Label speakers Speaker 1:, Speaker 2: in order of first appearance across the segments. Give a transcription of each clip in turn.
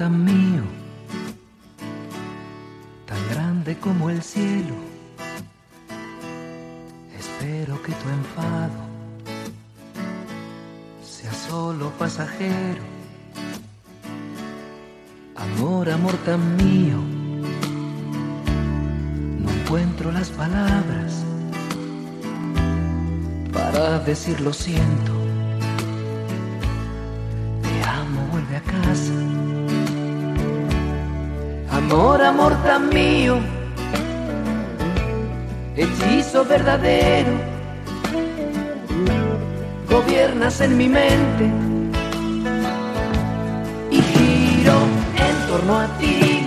Speaker 1: Tan mío, tan grande como el cielo. Espero que tu enfado sea solo pasajero. Amor, amor tan mío, no encuentro las palabras para decir lo siento. Te amo, vuelve a casa. Amor, amor tan mío, hechizo verdadero. Gobiernas en mi mente. Y giro en torno a ti.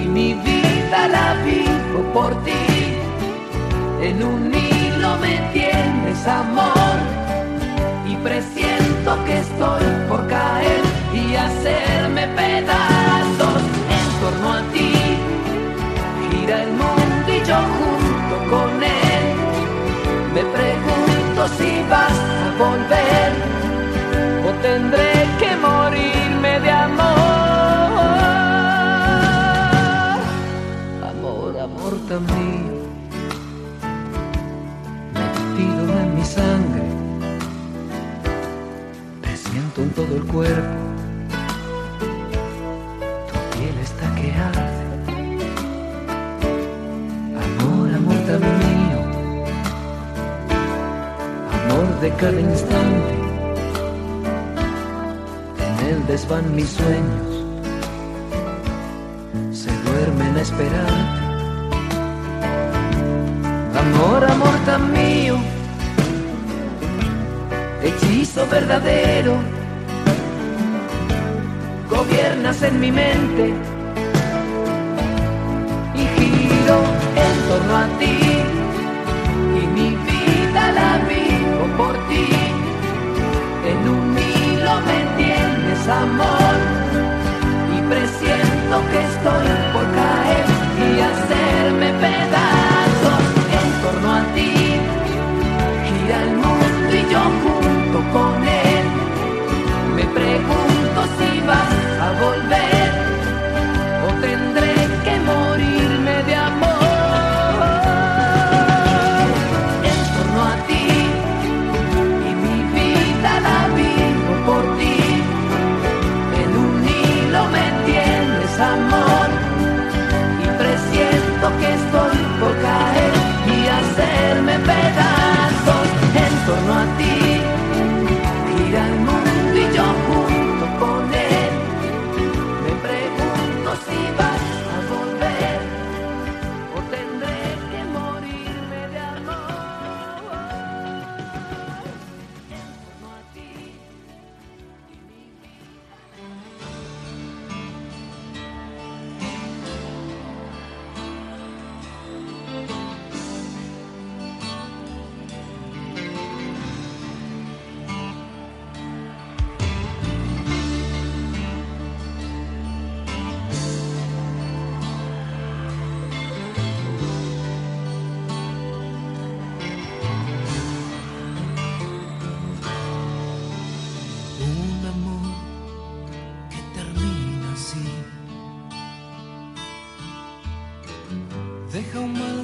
Speaker 1: Y mi vida la vivo por ti. En un hilo me tienes amor. Y presiento que estoy por caer y hacerme pedazos volver o tendré que morirme de amor. Amor, amor tan mío, metido en mi sangre, te siento en todo el cuerpo, de cada instante, en él desvan mis sueños, se duermen a esperarte. Amor, amor tan mío, hechizo verdadero, gobiernas en mi mente. Y giro en torno a ti. Y mi vida la por En un hilo me tienes amor y presiento que estoy por caer y hacerme pedazos en torno a ti. Gira el mundo y yo junto con él. Me pregunto si vas a volver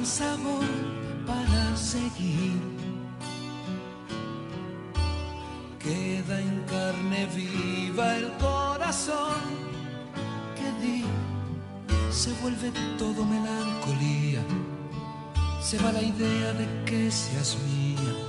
Speaker 1: sabor para seguir. Queda en carne viva el corazón que di, se vuelve todo melancolía, se va la idea de que seas mía.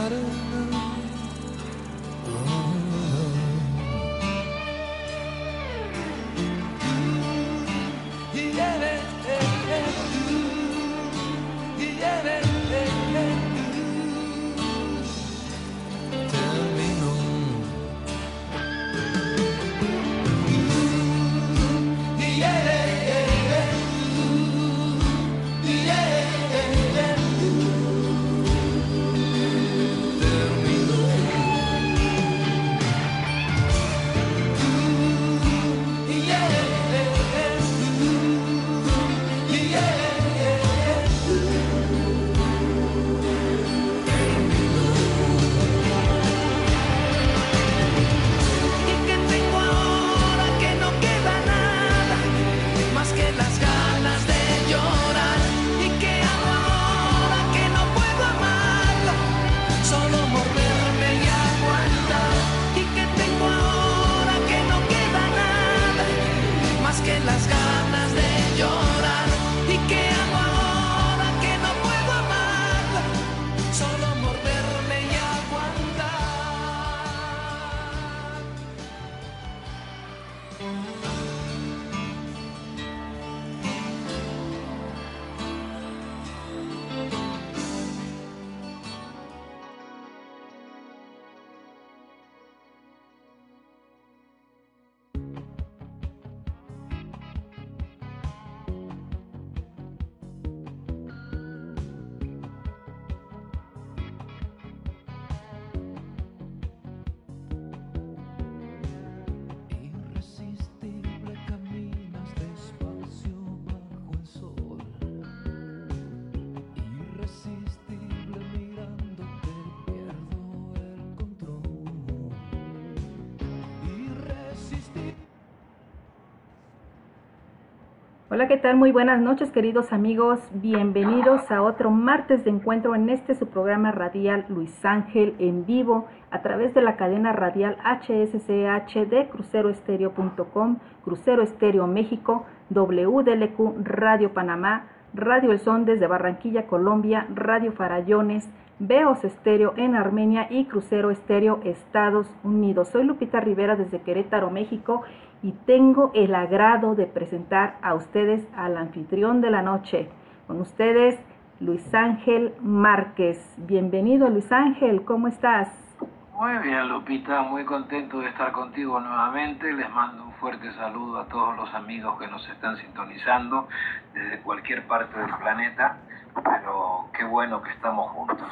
Speaker 1: ¿Y ¿qué
Speaker 2: tal? Muy buenas noches, queridos amigos. Bienvenidos a otro martes de encuentro en este su programa radial Luis Ángel en vivo a través de la cadena radial HSCH de cruceroestereo.com, Crucero Estéreo México, WDLQ Radio Panamá, Radio El Son desde Barranquilla, Colombia, Radio Farallones, Veos Estéreo en Armenia y Crucero Estéreo Estados Unidos. Soy Lupita Rivera desde Querétaro, México y tengo el agrado de presentar a ustedes al anfitrión de la noche. Con ustedes, Luis Ángel Márquez. Bienvenido, Luis Ángel, ¿cómo estás?
Speaker 3: Muy bien, Lupita, muy contento de estar contigo nuevamente. Les mando un fuerte saludo a todos los amigos que nos están sintonizando desde cualquier parte del planeta. Pero qué bueno que estamos juntos.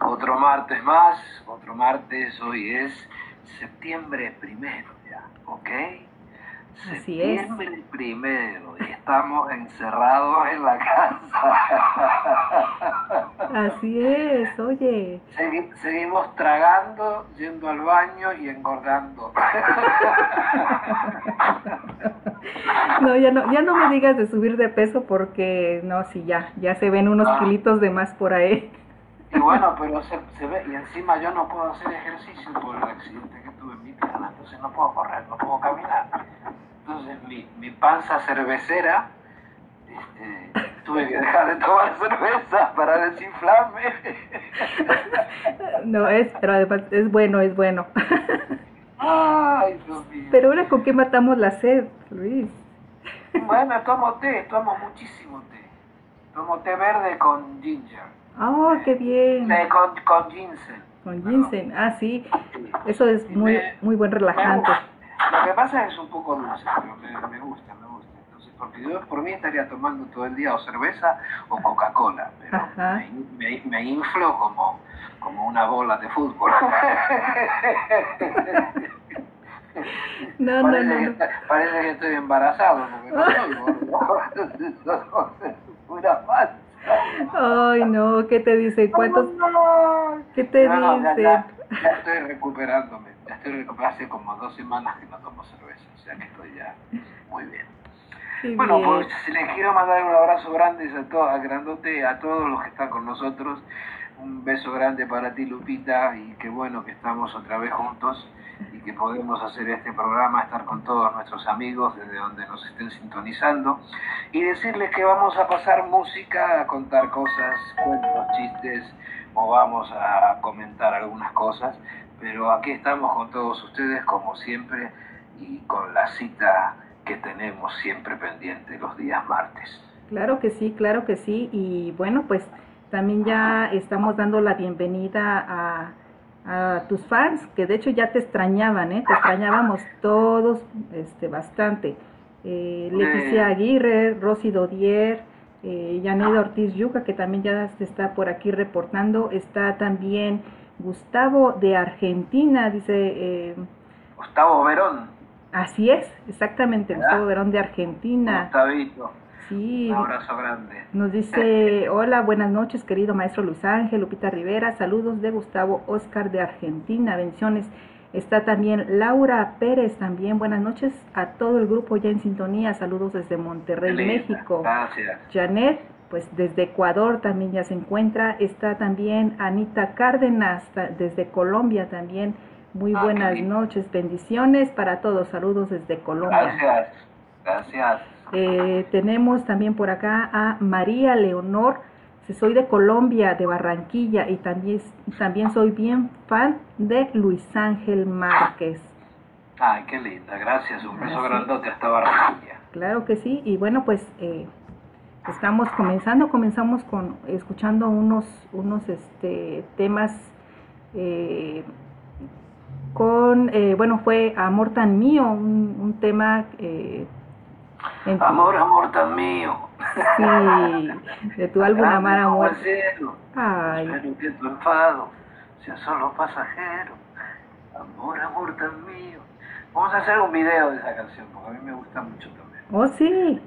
Speaker 3: Otro martes más, otro martes, hoy es septiembre primero ya, ¿ok?
Speaker 2: Así es.
Speaker 3: Septiembre primero y estamos encerrados en la casa.
Speaker 2: Así es, oye.
Speaker 3: Segui- seguimos tragando, yendo al baño y engordando.
Speaker 2: No, ya no, ya no me digas de subir de peso porque no, sí, ya, ya se ven unos
Speaker 3: Ah.
Speaker 2: kilitos de más por ahí.
Speaker 3: Y bueno, pero se, se ve, y encima yo no puedo hacer ejercicio por el accidente que tuve en mi pierna, entonces no puedo correr, no puedo caminar. Entonces mi, mi panza cervecera, este, tuve que dejar de tomar cerveza para desinflarme.
Speaker 2: No, es, pero además es bueno, es bueno.
Speaker 3: Ay, Dios mío.
Speaker 2: Pero ahora con qué matamos la sed, Luis.
Speaker 3: Bueno, tomo té, tomo muchísimo té. Tomo té verde con ginger,
Speaker 2: Oh, qué bien.
Speaker 3: eh, con, con ginseng.
Speaker 2: Con ginseng, ah, sí. Eso es muy, muy buen relajante.
Speaker 3: Lo que pasa es que un poco dulce, pero me, me gusta, me gusta. Entonces, porque yo por mí estaría tomando todo el día o cerveza o Coca-Cola, pero me, me- me inflo como, como una bola de fútbol.
Speaker 2: No, no,
Speaker 3: parece,
Speaker 2: no,
Speaker 3: que,
Speaker 2: no.
Speaker 3: está- parece que estoy embarazado, porque no soy gordo. Pura falsa.
Speaker 2: Ay, no, ¿qué te dicen? ¿Cuántos? ¿Qué te
Speaker 3: no, ya, estoy recuperándome. Ya estoy recuperándome. Hace como dos semanas que no tomo cerveza, o sea que estoy ya muy bien.
Speaker 2: Qué
Speaker 3: Bueno,
Speaker 2: bien.
Speaker 3: pues les quiero mandar un abrazo grande a todos, a grandote, a todos los que están con nosotros. Un beso grande para ti, Lupita, y qué bueno que estamos otra vez juntos y que podemos hacer este programa, estar con todos nuestros amigos desde donde nos estén sintonizando y decirles que vamos a pasar música, a contar cosas, cuentos, chistes o vamos a comentar algunas cosas, pero aquí estamos con todos ustedes como siempre y con la cita que tenemos siempre pendiente los días martes.
Speaker 2: Claro que sí, claro que sí. Y bueno, pues también ya estamos dando la bienvenida a, a tus fans, que de hecho ya te extrañaban, ¿eh? Te extrañábamos todos este, bastante. Eh, Leticia. Aguirre, Rosy Dodier, eh, Yaneda Ortiz Yuca, que también ya se está por aquí reportando. Está también Gustavo de Argentina, dice... eh,
Speaker 3: Gustavo Verón,
Speaker 2: Así es, exactamente,
Speaker 3: ¿Verdad?
Speaker 2: Gustavo Verón de Argentina.
Speaker 3: Gustavito,
Speaker 2: Sí,
Speaker 3: un abrazo grande.
Speaker 2: nos dice, hola, buenas noches, querido maestro Luis Ángel, Lupita Rivera, saludos de Gustavo Oscar de Argentina, bendiciones. Está también Laura Pérez, también buenas noches a todo el grupo ya en sintonía, saludos desde Monterrey, México.
Speaker 3: Gracias.
Speaker 2: Janet, pues desde Ecuador también ya se encuentra. Está también Anita Cárdenas, desde Colombia también. Muy
Speaker 3: Ah,
Speaker 2: buenas noches, bendiciones para todos, saludos desde Colombia.
Speaker 3: Gracias. Gracias.
Speaker 2: Eh, tenemos también por acá a María Leonor. Si Soy de Colombia, de Barranquilla, y también, también soy bien fan de Luis Ángel Márquez.
Speaker 3: Ay, qué linda. Gracias. Un beso grandote hasta Barranquilla.
Speaker 2: Claro que sí, y bueno, pues eh, estamos comenzando, comenzamos con escuchando unos, unos este, temas eh, con, eh, bueno, fue Amor tan mío, un, un tema eh, en tu-
Speaker 3: Amor, amor tan mío.
Speaker 2: sí, de tu álbum Amar Amor. Ay,
Speaker 3: Espero que tu enfado sea solo pasajero. Amor, amor tan mío. Vamos a hacer un video de esa canción, porque a mí me gusta mucho también.
Speaker 2: oh sí,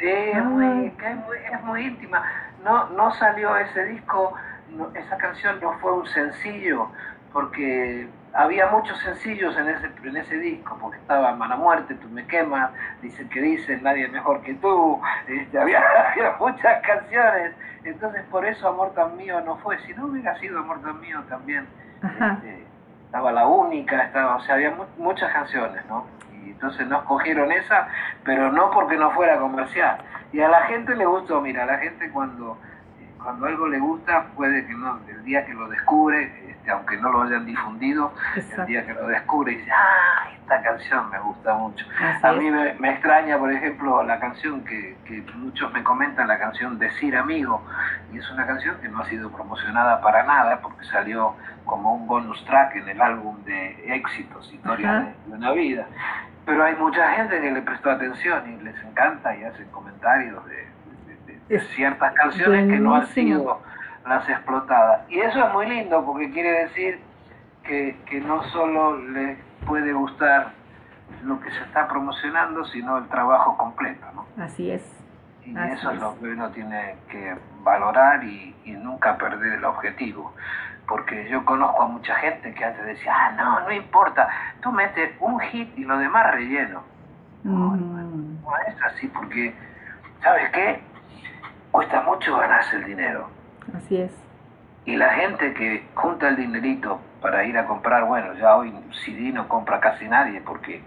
Speaker 3: Sí, es muy, es muy, es muy íntima. No, no salió ese disco, no- esa canción no fue un sencillo, porque había muchos sencillos en ese, en ese disco, porque estaba Mala Muerte, Tú me quemas, Dicen que dicen, Nadie mejor que tú, este, había, había muchas canciones, entonces por eso Amor tan mío no fue, si no hubiera sido Amor tan mío también, este, estaba la única, estaba, o sea, había mu- muchas canciones, ¿no? Y entonces no escogieron esa, pero no porque no fuera comercial. Y a la gente le gustó, mira, a la gente cuando, eh, cuando algo le gusta, puede que no, el día que lo descubre, este, aunque no lo hayan difundido, el
Speaker 2: exacto.
Speaker 3: día que lo descubre dice, ah, esta canción me gusta mucho.
Speaker 2: Así
Speaker 3: A mí me, me extraña, por ejemplo, la canción que, que muchos me comentan, la canción Decir Amigo, y es una canción que no ha sido promocionada para nada porque salió como un bonus track en el álbum de éxitos, Historia de, de una vida. Pero hay mucha gente que le prestó atención y les encanta y hacen comentarios de, ciertas canciones que no han sido las explotadas. Y eso es muy lindo porque quiere decir que, que no solo les puede gustar lo que se está promocionando, sino el trabajo completo, ¿no?
Speaker 2: Así es.
Speaker 3: Y
Speaker 2: Así
Speaker 3: eso es. lo que uno tiene que valorar y, y nunca perder el objetivo. Porque yo conozco a mucha gente que antes decía, ah, no, no importa, tú metes un hit y lo demás relleno.
Speaker 2: Ujú.
Speaker 3: No es así porque, ¿sabes qué? Cuesta mucho ganarse el dinero.
Speaker 2: Así es.
Speaker 3: Y la gente que junta el dinerito para ir a comprar, bueno, ya hoy CD no compra casi nadie porque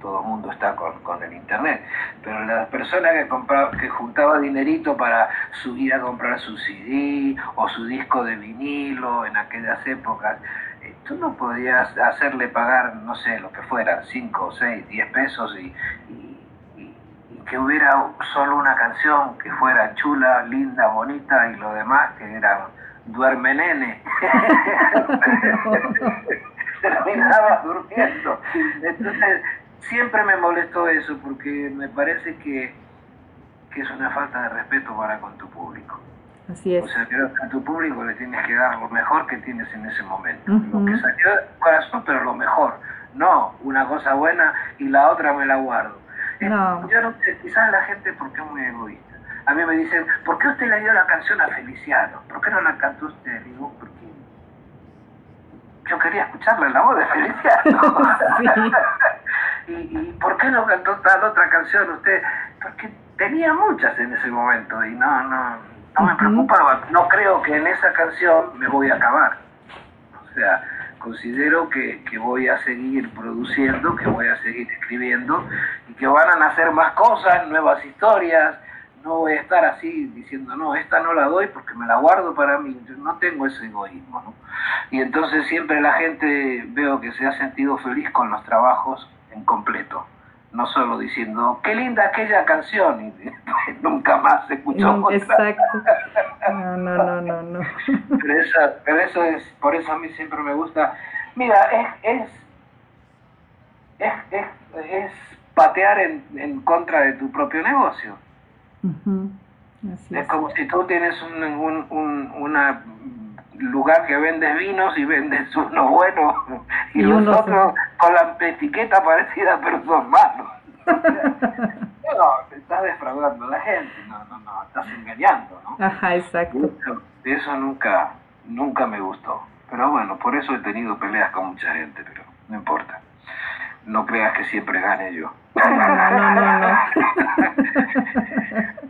Speaker 3: todo el mundo está con, con el internet. Pero las personas que compraba, que juntaba dinerito para su- ir a comprar su CD o su disco de vinilo en aquellas épocas, eh, tú no podías hacerle pagar, no sé, lo que fuera, 5, 6, 10 pesos y- y que hubiera solo una canción que fuera chula, linda, bonita y lo demás que era duerme nene. Terminaba durmiendo. Entonces, siempre me molestó eso porque me parece que, que es una falta de respeto para con tu público.
Speaker 2: Así es.
Speaker 3: O sea, creo que a tu público le tienes que dar lo mejor que tienes en ese momento.
Speaker 2: Ujú.
Speaker 3: Lo que salió de tu corazón, pero lo mejor. No, una cosa buena y la otra me la guardo.
Speaker 2: No.
Speaker 3: Yo no sé, quizás la gente porque es muy egoísta. A mí me dicen, ¿por qué usted le dio la canción a Feliciano? ¿Por qué no la cantó usted? Digo, porque yo quería escucharle la voz de Feliciano. ¿Y, ¿Y por qué no cantó tal otra canción usted? Porque tenía muchas en ese momento y no, no, no me preocupaba. No creo que en esa canción me voy a acabar. O sea, considero que, que voy a seguir produciendo, que voy a seguir escribiendo y que van a nacer más cosas, nuevas historias. No voy a estar así diciendo, no, esta no la doy porque me la guardo para mí. No tengo ese egoísmo. ¿no? Y entonces siempre la gente veo que se ha sentido feliz con los trabajos en completo. No solo diciendo, qué linda aquella canción, y nunca más se escuchó
Speaker 2: Mm,
Speaker 3: otra.
Speaker 2: Exacto. No, no, no, no, no.
Speaker 3: Pero, esa- pero eso es, por eso a mí siempre me gusta. Mira, es, es, es, es, es patear en, en contra de tu propio negocio.
Speaker 2: Así
Speaker 3: Es
Speaker 2: es.
Speaker 3: como si tú tienes un, un, un una lugar que vendes vinos y vendes uno bueno y,
Speaker 2: Y
Speaker 3: los
Speaker 2: unos
Speaker 3: otros con la etiqueta parecida pero son malos. no, te estás defraudando a la gente, no, no, no, estás engañando, ¿no?
Speaker 2: Ajá, exacto.
Speaker 3: Eso, eso nunca, nunca me gustó. Pero bueno, por eso he tenido peleas con mucha gente, pero no importa. No creas que siempre gane yo.
Speaker 2: No, no, no, no.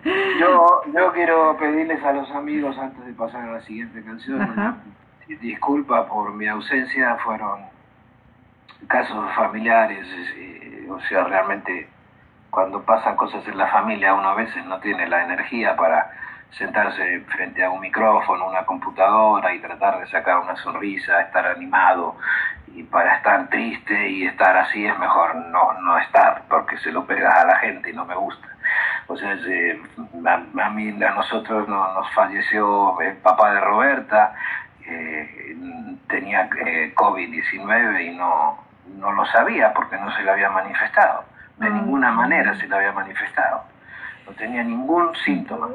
Speaker 3: Yo, yo quiero pedirles a los amigos antes de pasar a la siguiente canción
Speaker 2: Ajá.
Speaker 3: una disculpa por mi ausencia, fueron casos familiares, eh, o sea, realmente cuando pasan cosas en la familia uno a veces no tiene la energía para sentarse frente a un micrófono, una computadora y tratar de sacar una sonrisa, estar animado y para estar triste y estar así es mejor no, no estar porque se lo pegas a la gente y no me gusta. O sea, eh, a, a mí, a nosotros no- nos falleció el papá de Roberta, eh, tenía eh, COVID-19 y no, no lo sabía porque no se le había manifestado. De
Speaker 2: Ah.
Speaker 3: ninguna manera se le había manifestado. No tenía ningún síntoma.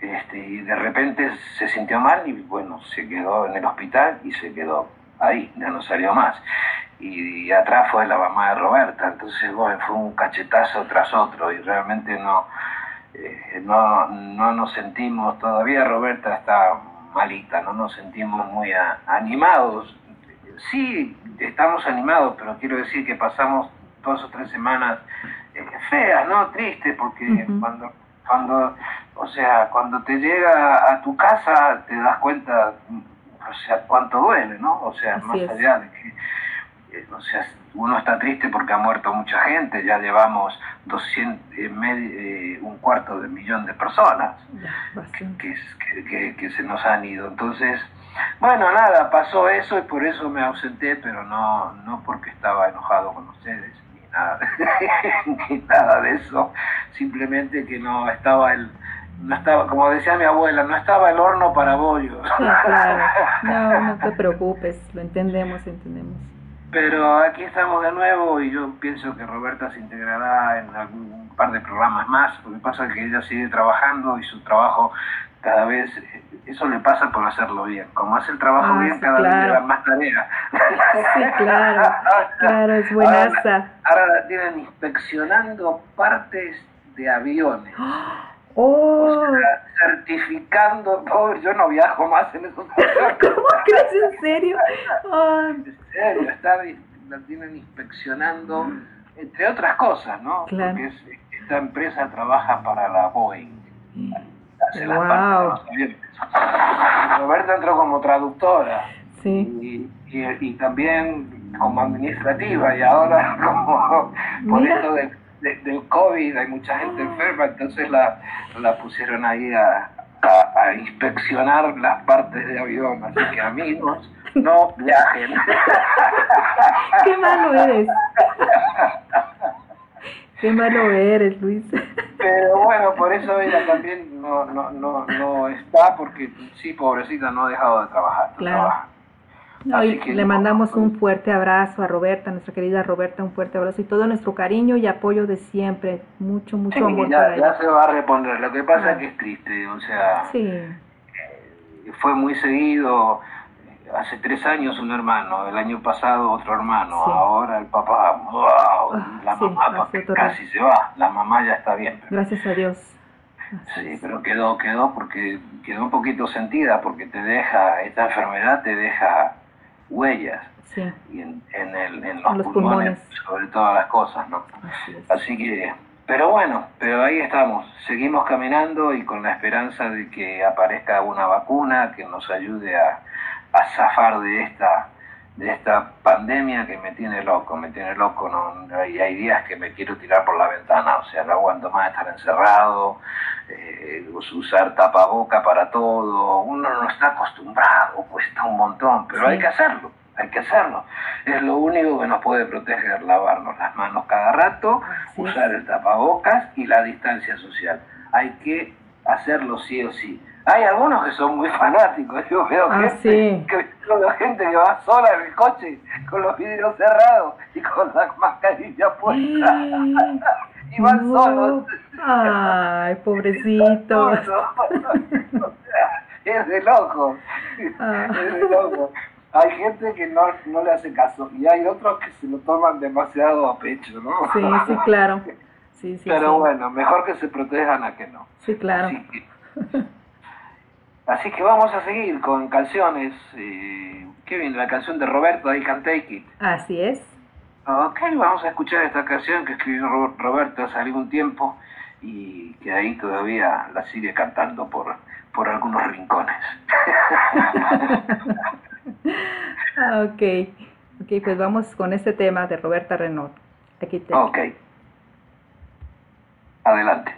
Speaker 3: Este, y de repente se sintió mal y bueno, se quedó en el hospital y se quedó ahí, ya no salió más. Y, atrás fue la mamá de Roberta, entonces bueno, fue un cachetazo tras otro y realmente no, eh, no, no nos sentimos, todavía Roberta está malita, no nos sentimos muy a- animados. Sí, estamos animados, pero quiero decir que pasamos dos o tres semanas eh, feas, ¿no? Tristes, porque cuando, cuando, o sea, cuando te llega a tu casa te das cuenta, o sea, cuánto duele, ¿no? O sea,
Speaker 2: Así
Speaker 3: más
Speaker 2: es.
Speaker 3: allá de que o sea, uno está triste porque ha muerto mucha gente, ya llevamos 200, eh, eh, un cuarto de millón de personas
Speaker 2: Ya,
Speaker 3: que, que- que- que se nos han ido. Entonces, bueno, nada, pasó eso y por eso me ausenté, pero no, no porque estaba enojado con ustedes, ni nada, ni nada de eso, simplemente que no estaba el... No estaba, como decía mi abuela, no estaba el horno para bollos.
Speaker 2: Sí, claro. No, no te preocupes, lo entendemos, entendemos.
Speaker 3: Pero aquí estamos de nuevo y yo pienso que Roberta se integrará en algún par de programas más. Lo que pasa es que ella sigue trabajando y su trabajo cada vez eso le pasa por hacerlo bien. Como hace el trabajo
Speaker 2: Ah,
Speaker 3: bien,
Speaker 2: sí,
Speaker 3: cada vez
Speaker 2: claro.
Speaker 3: le dan más tarea.
Speaker 2: Sí, claro, claro, es buenaza.
Speaker 3: Ahora la tienen inspeccionando partes de aviones.
Speaker 2: Oh,
Speaker 3: O sea, certificando, pobre, yo no viajo más en esos aviones.
Speaker 2: ¿cómo crees en serio?
Speaker 3: En serio, está, la tienen inspeccionando, entre otras cosas, ¿no?
Speaker 2: Claro.
Speaker 3: Porque es- esta empresa trabaja para la Boeing. Hace las
Speaker 2: Wow.
Speaker 3: partes de los aviones. Roberta entró como traductora
Speaker 2: sí,
Speaker 3: y, y- y también como administrativa y ahora como por
Speaker 2: Mira.
Speaker 3: esto de- de- del COVID hay mucha gente enferma, entonces la, la pusieron ahí a, a- a inspeccionar las partes de avión, así que amigos, no viajen.
Speaker 2: qué malo eres. Qué malo eres, Luis.
Speaker 3: Pero bueno, por eso ella también no, no, no, no está, porque sí, pobrecita, no ha dejado de trabajar.
Speaker 2: Claro.
Speaker 3: trabaja. Que
Speaker 2: le mandamos un fuerte abrazo a Roberta, nuestra querida Roberta, un fuerte abrazo y todo nuestro cariño y apoyo de siempre. Mucho, mucho
Speaker 3: Sí,
Speaker 2: amor
Speaker 3: ya,
Speaker 2: para
Speaker 3: ya
Speaker 2: ella.
Speaker 3: se va a reponer. Lo que pasa
Speaker 2: Ah.
Speaker 3: es que es triste, o sea,
Speaker 2: Sí,
Speaker 3: fue muy seguido. Hace tres años un hermano, el año pasado otro hermano,
Speaker 2: Sí.
Speaker 3: ahora el papá, wow,
Speaker 2: Ah,
Speaker 3: la mamá casi se va, la mamá ya está bien. pero-
Speaker 2: gracias a Dios.
Speaker 3: Sí, pero quedó, quedó porque quedó un poquito sentida porque te deja, esta enfermedad te deja huellas
Speaker 2: Sí,
Speaker 3: y en, en, el, en los,
Speaker 2: En los
Speaker 3: pulmones,
Speaker 2: pulmones.
Speaker 3: sobre todas las cosas, ¿no?
Speaker 2: así.
Speaker 3: Así que, pero bueno, pero ahí estamos, seguimos caminando y con la esperanza de que aparezca una vacuna que nos ayude a, a zafar de esta de esta pandemia que me tiene loco, me tiene loco, no, y hay días que me quiero tirar por la ventana, o sea, no aguanto más estar encerrado, eh, usar tapaboca para todo, uno no está acostumbrado, cuesta un montón, pero
Speaker 2: Sí.
Speaker 3: hay que hacerlo, hay que hacerlo. Es lo único que nos puede proteger, lavarnos las manos cada rato, usar el tapabocas y la distancia social. Hay que hacerlo sí o sí. Hay algunos que son muy fanáticos, yo veo
Speaker 2: Ah,
Speaker 3: gente,
Speaker 2: sí.
Speaker 3: que, veo gente que va sola en el coche con los vidrios cerrados y con la mascarilla puesta y van solos.
Speaker 2: Ay, pobrecito.
Speaker 3: Es de loco.
Speaker 2: Ah.
Speaker 3: Es de loco. Hay gente que no, no le hace caso y hay otros que se lo toman demasiado a pecho, ¿no?
Speaker 2: Sí, sí, claro. Sí, sí,
Speaker 3: Pero
Speaker 2: sí.
Speaker 3: bueno, mejor que se protejan a que no.
Speaker 2: Sí, claro.
Speaker 3: Así que, vamos a seguir con canciones. Eh, Kevin, la canción de Roberto, I Can Take It.
Speaker 2: Así es.
Speaker 3: Ok, vamos a escuchar esta canción que escribió Ro- Roberto hace algún tiempo y que ahí todavía la sigue cantando por, por algunos rincones.
Speaker 2: Ok. Ok, pues vamos con este tema de Roberta Renault. Aquí te.
Speaker 3: ok. Adelante.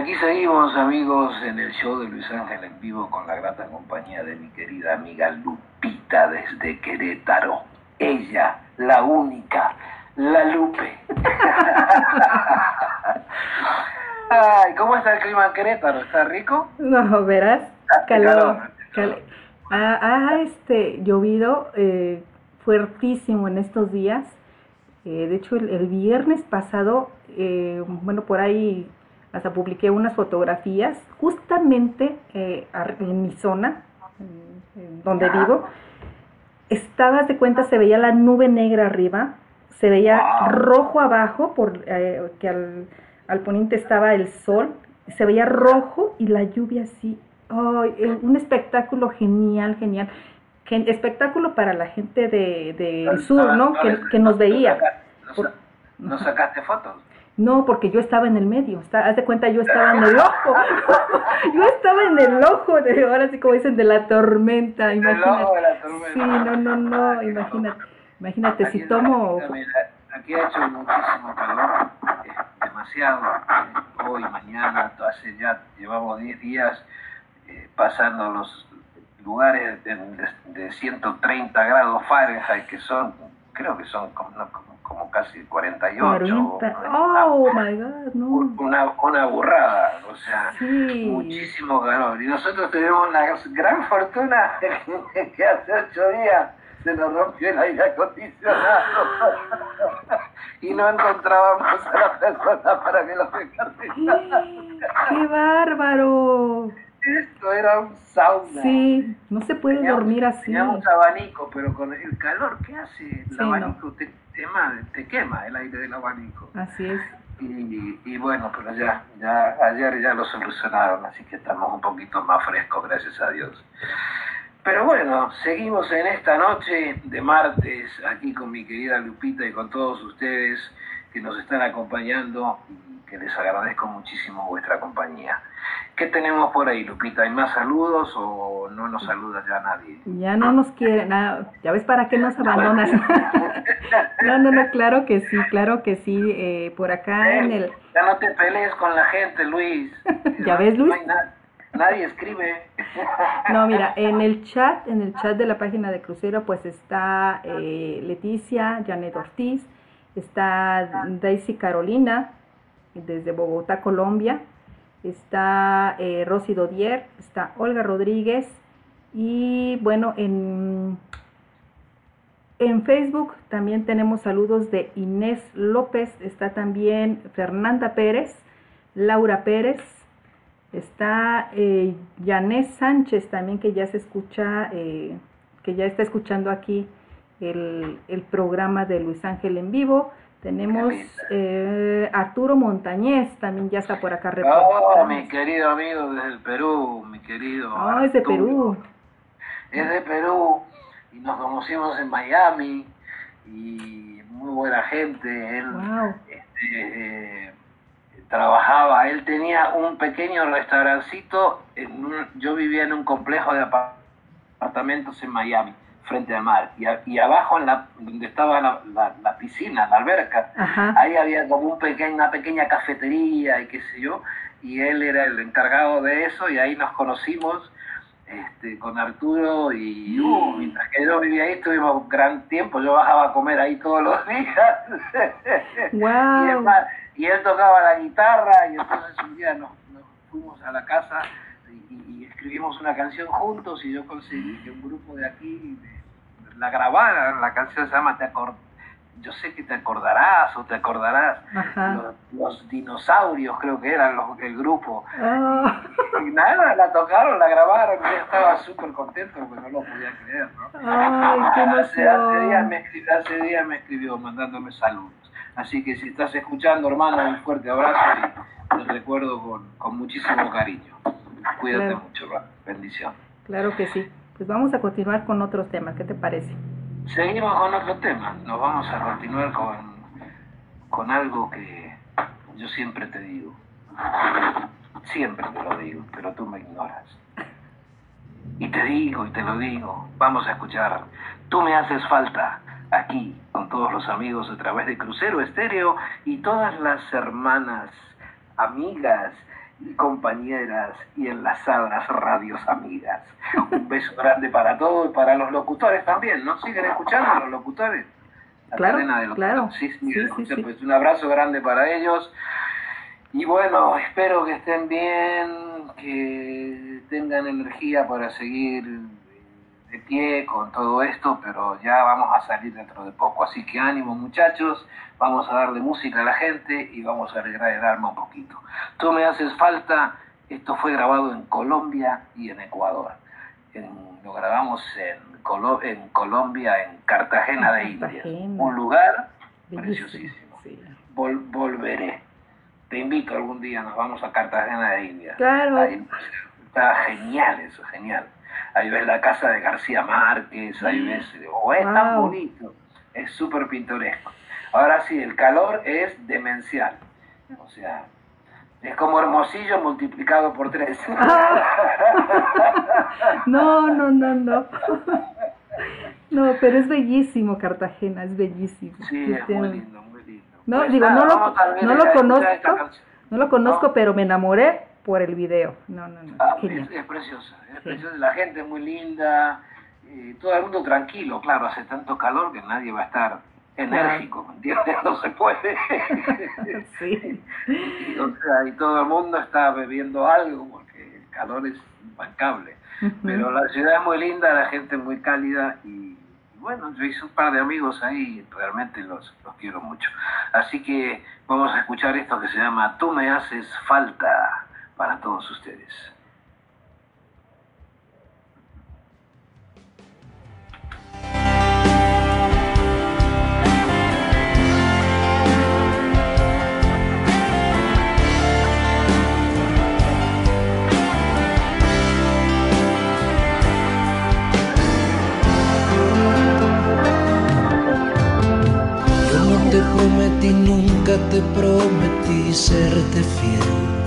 Speaker 3: Aquí seguimos amigos en el show de Luis Ángel en vivo con la grata compañía de mi querida amiga Lupita desde Querétaro. Ella, la única, la Lupe. Ay, ¿cómo está el clima en Querétaro? ¿Está rico?
Speaker 2: No, verás,
Speaker 3: Hace
Speaker 2: calor.
Speaker 3: calor,
Speaker 2: cal- Ha, ha, este, llovido eh, fuertísimo en estos días. Eh, de hecho, el, el viernes pasado, eh, bueno, por ahí hasta publiqué unas fotografías justamente eh, en mi zona, donde vivo. Estabas de cuenta, se veía la nube negra arriba, se veía rojo abajo, por eh, que al, al poniente estaba el sol, se veía rojo y la lluvia así. Eh, un espectáculo genial, genial. Gen- espectáculo para la gente de, del sur, ¿no? Que, que nos veía.
Speaker 3: ¿No,
Speaker 2: Por-
Speaker 3: ¿No sacaste fotos?
Speaker 2: No, porque yo estaba en el medio. Está, haz de cuenta, yo estaba en el ojo. yo estaba en el ojo, de, ahora sí como dicen, de la tormenta.
Speaker 3: El
Speaker 2: Imagínate.
Speaker 3: ojo de la tormenta.
Speaker 2: Sí, no, no, no, imagínate. Imagínate,
Speaker 3: Aquí
Speaker 2: si tomo...
Speaker 3: Aquí ha hecho muchísimo calor, eh, demasiado. eh, hoy, mañana, hace ya, llevamos 10 días eh, pasando los lugares de, de- de 130 grados Fahrenheit, que son, creo que son como, no, como, casi 48. o
Speaker 2: 40.
Speaker 3: 40.
Speaker 2: Oh, my God, no.
Speaker 3: Una, una burrada, o sea,
Speaker 2: Sí.
Speaker 3: muchísimo calor. Y nosotros tenemos la gran fortuna de que hace ocho días se nos rompió el aire acondicionado y no encontrábamos a la persona para que lo recargue.
Speaker 2: ¡Qué bárbaro!
Speaker 3: Esto era un sauna.
Speaker 2: Sí, no se puede
Speaker 3: Teníamos-
Speaker 2: dormir así.
Speaker 3: Teníamos abanico, pero con el calor que hace el
Speaker 2: Sí, no.
Speaker 3: abanico te, quema, te quema el aire del abanico.
Speaker 2: Así es.
Speaker 3: Y, y bueno, pero ya, ya ayer ya lo solucionaron, así que estamos un poquito más frescos, gracias a Dios. Pero bueno, seguimos en esta noche de martes aquí con mi querida Lupita y con todos ustedes que nos están acompañando que les agradezco muchísimo vuestra compañía. ¿Qué tenemos por ahí, Lupita? ¿Hay más saludos o no nos saluda ya nadie?
Speaker 2: Ya no nos quieren. ah, ya ves para qué nos abandonas. no, no, no, claro que sí, claro que sí. eh, por acá en el.
Speaker 3: Ya no te pelees con la gente, Luis.
Speaker 2: ¿Ya ves, Luis?
Speaker 3: No hay na- nadie escribe.
Speaker 2: No, mira, en el chat, en el chat de la página de Crucero, pues está eh, Leticia, Janet Ortiz, está Daisy Carolina, desde Bogotá, Colombia, está eh, Rosy Dodier, está Olga Rodríguez, y bueno, en, en Facebook también tenemos saludos de Inés López, está también Fernanda Pérez, Laura Pérez, Está eh, Sánchez también que ya se escucha, eh, que ya está escuchando aquí el, el programa de Luis Ángel en vivo. Tenemos eh, Arturo Montañez también ya está por acá
Speaker 3: Oh,
Speaker 2: reportando.
Speaker 3: mi querido amigo desde el Perú, mi querido.
Speaker 2: Ah, es de. Perú.
Speaker 3: Es de Perú y nos conocimos en Miami y muy buena gente. Él
Speaker 2: Wow.
Speaker 3: este, eh, trabajaba, él tenía un pequeño restaurancito. En un- yo vivía en un complejo de apa- apartamentos en Miami. Frente al mar. Y, a- y abajo, en la, donde estaba la, la- la piscina, la alberca,
Speaker 2: Ajá.
Speaker 3: ahí había como un pequeño, una pequeña cafetería y qué sé yo, y él era el encargado de eso y ahí nos conocimos este, con Arturo y uh, mientras que yo vivía ahí estuvimos gran tiempo, yo bajaba a comer ahí todos los días. y,
Speaker 2: Wow.
Speaker 3: es más, y él tocaba la guitarra y entonces un día nos, nos fuimos a la casa y, y- y escribimos una canción juntos y yo conseguí que un grupo de aquí la grabara, la canción se llama Te acor yo sé que te acordarás o te acordarás. Los, los dinosaurios creo que eran los- el grupo.
Speaker 2: Ah,
Speaker 3: Y nada, la tocaron, la grabaron, y yo estaba súper contento porque no lo podía creer, ¿no?
Speaker 2: Ay, qué
Speaker 3: hace, hace, días
Speaker 2: emoción.
Speaker 3: me escribió, hace días me escribió mandándome saludos. Así que si estás escuchando, hermano, un fuerte abrazo y te recuerdo con, con muchísimo cariño. Cuídate
Speaker 2: Claro.
Speaker 3: mucho, hermano. Bendición.
Speaker 2: Claro que sí. Pues vamos a continuar con otros temas. ¿Qué te parece?
Speaker 3: Seguimos con otro tema. Nos vamos a continuar con, con algo que yo siempre te digo. Siempre te lo digo, pero tú me ignoras. Y te digo y te lo digo. Vamos a escuchar. Tú me haces falta aquí con todos los amigos a través de Crucero Estéreo y todas las hermanas, amigas y compañeras y enlazadas radios amigas. Un beso grande para todos y para los locutores también. ¿No siguen escuchando los locutores? La
Speaker 2: Claro,
Speaker 3: cadena de locutores.
Speaker 2: claro.
Speaker 3: Sí, sí,
Speaker 2: Sí.
Speaker 3: Pues un abrazo grande para ellos. Y bueno, espero que estén bien, que tengan energía para seguir de pie con todo esto, pero ya vamos a salir dentro de poco. Así que ánimo muchachos, vamos a darle música a la gente y vamos a alegrar el alma un poquito. Tú me haces falta, esto fue grabado en Colombia y en Ecuador. En- lo grabamos en, Colo- en Colombia, en Cartagena de Indias. Un lugar
Speaker 2: Bellísimo.
Speaker 3: preciosísimo.
Speaker 2: Sí.
Speaker 3: Vol- volveré. Te invito algún día, nos vamos a Cartagena de India.
Speaker 2: Claro.
Speaker 3: Ahí está genial eso, genial. Ahí ves la casa de García Márquez, ahí ves, oh, es tan bonito, es súper pintoresco. Ahora sí, el calor es demencial. O sea, es como Hermosillo multiplicado por tres.
Speaker 2: No, no, no, no. No, pero es bellísimo Cartagena, es bellísimo.
Speaker 3: Sí, es muy lindo, muy lindo.
Speaker 2: No,
Speaker 3: Pues
Speaker 2: digo,
Speaker 3: nada,
Speaker 2: no lo, no lo conozco, no lo conozco,
Speaker 3: No.
Speaker 2: pero me enamoré por el video. No, no, no,
Speaker 3: Ah, es, es preciosa, es
Speaker 2: Sí.
Speaker 3: preciosa. La gente es muy linda, eh, todo el mundo tranquilo, claro, hace tanto calor que nadie va a estar enérgico, ¿me entiendes? No se puede.
Speaker 2: Sí.
Speaker 3: y, o sea, y todo el mundo está bebiendo algo porque el calor es imbancable.
Speaker 2: Ujú.
Speaker 3: Pero la ciudad es muy linda, la gente es muy cálida y, y bueno, yo hice un par de amigos ahí y realmente los, los quiero mucho. Así que vamos a escuchar esto que se llama Tú me haces falta para todos ustedes.
Speaker 1: Te prometí, nunca te prometí serte fiel.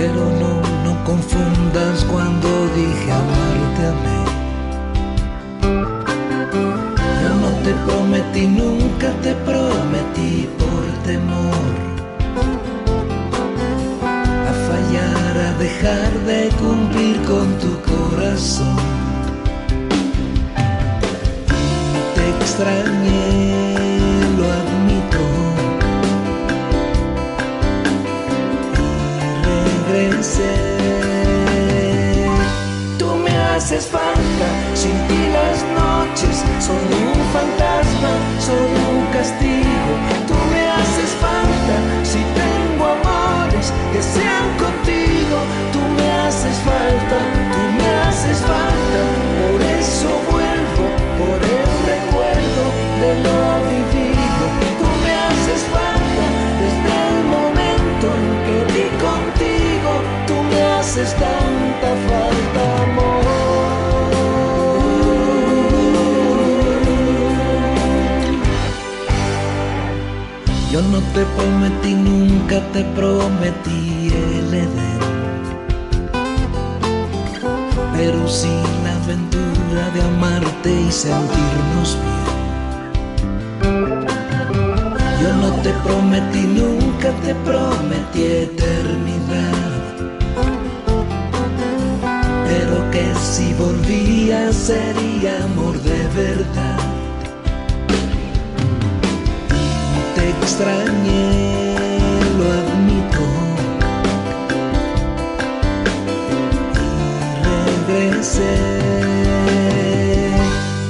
Speaker 1: Pero no, no confundas cuando dije amarte a mí. Yo no te prometí, nunca te prometí por temor a fallar, a dejar de cumplir con tu corazón. Te extrañé, Tú me haces falta, sin ti las noches son un fantasma, son un castigo. Te prometí, nunca te prometí el Edén. Pero sí la aventura de amarte y sentirnos bien. Yo no te prometí, nunca te prometí eternidad. Pero que si volvía sería amor de verdad. Extrañé, lo admito. Y regresé.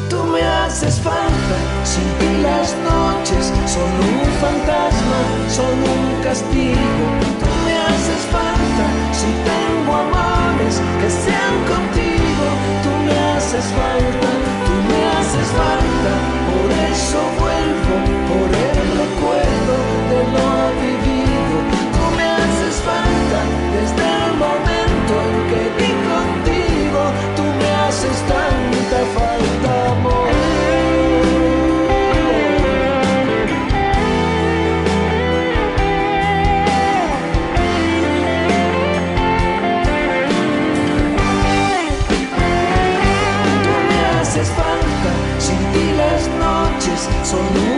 Speaker 1: Tú me haces falta, sin ti las noches son un fantasma, son un castigo. Tú me haces falta, si tengo amores que sean contigo. Tú me haces falta, tú me haces falta, por eso vuelvo, noches son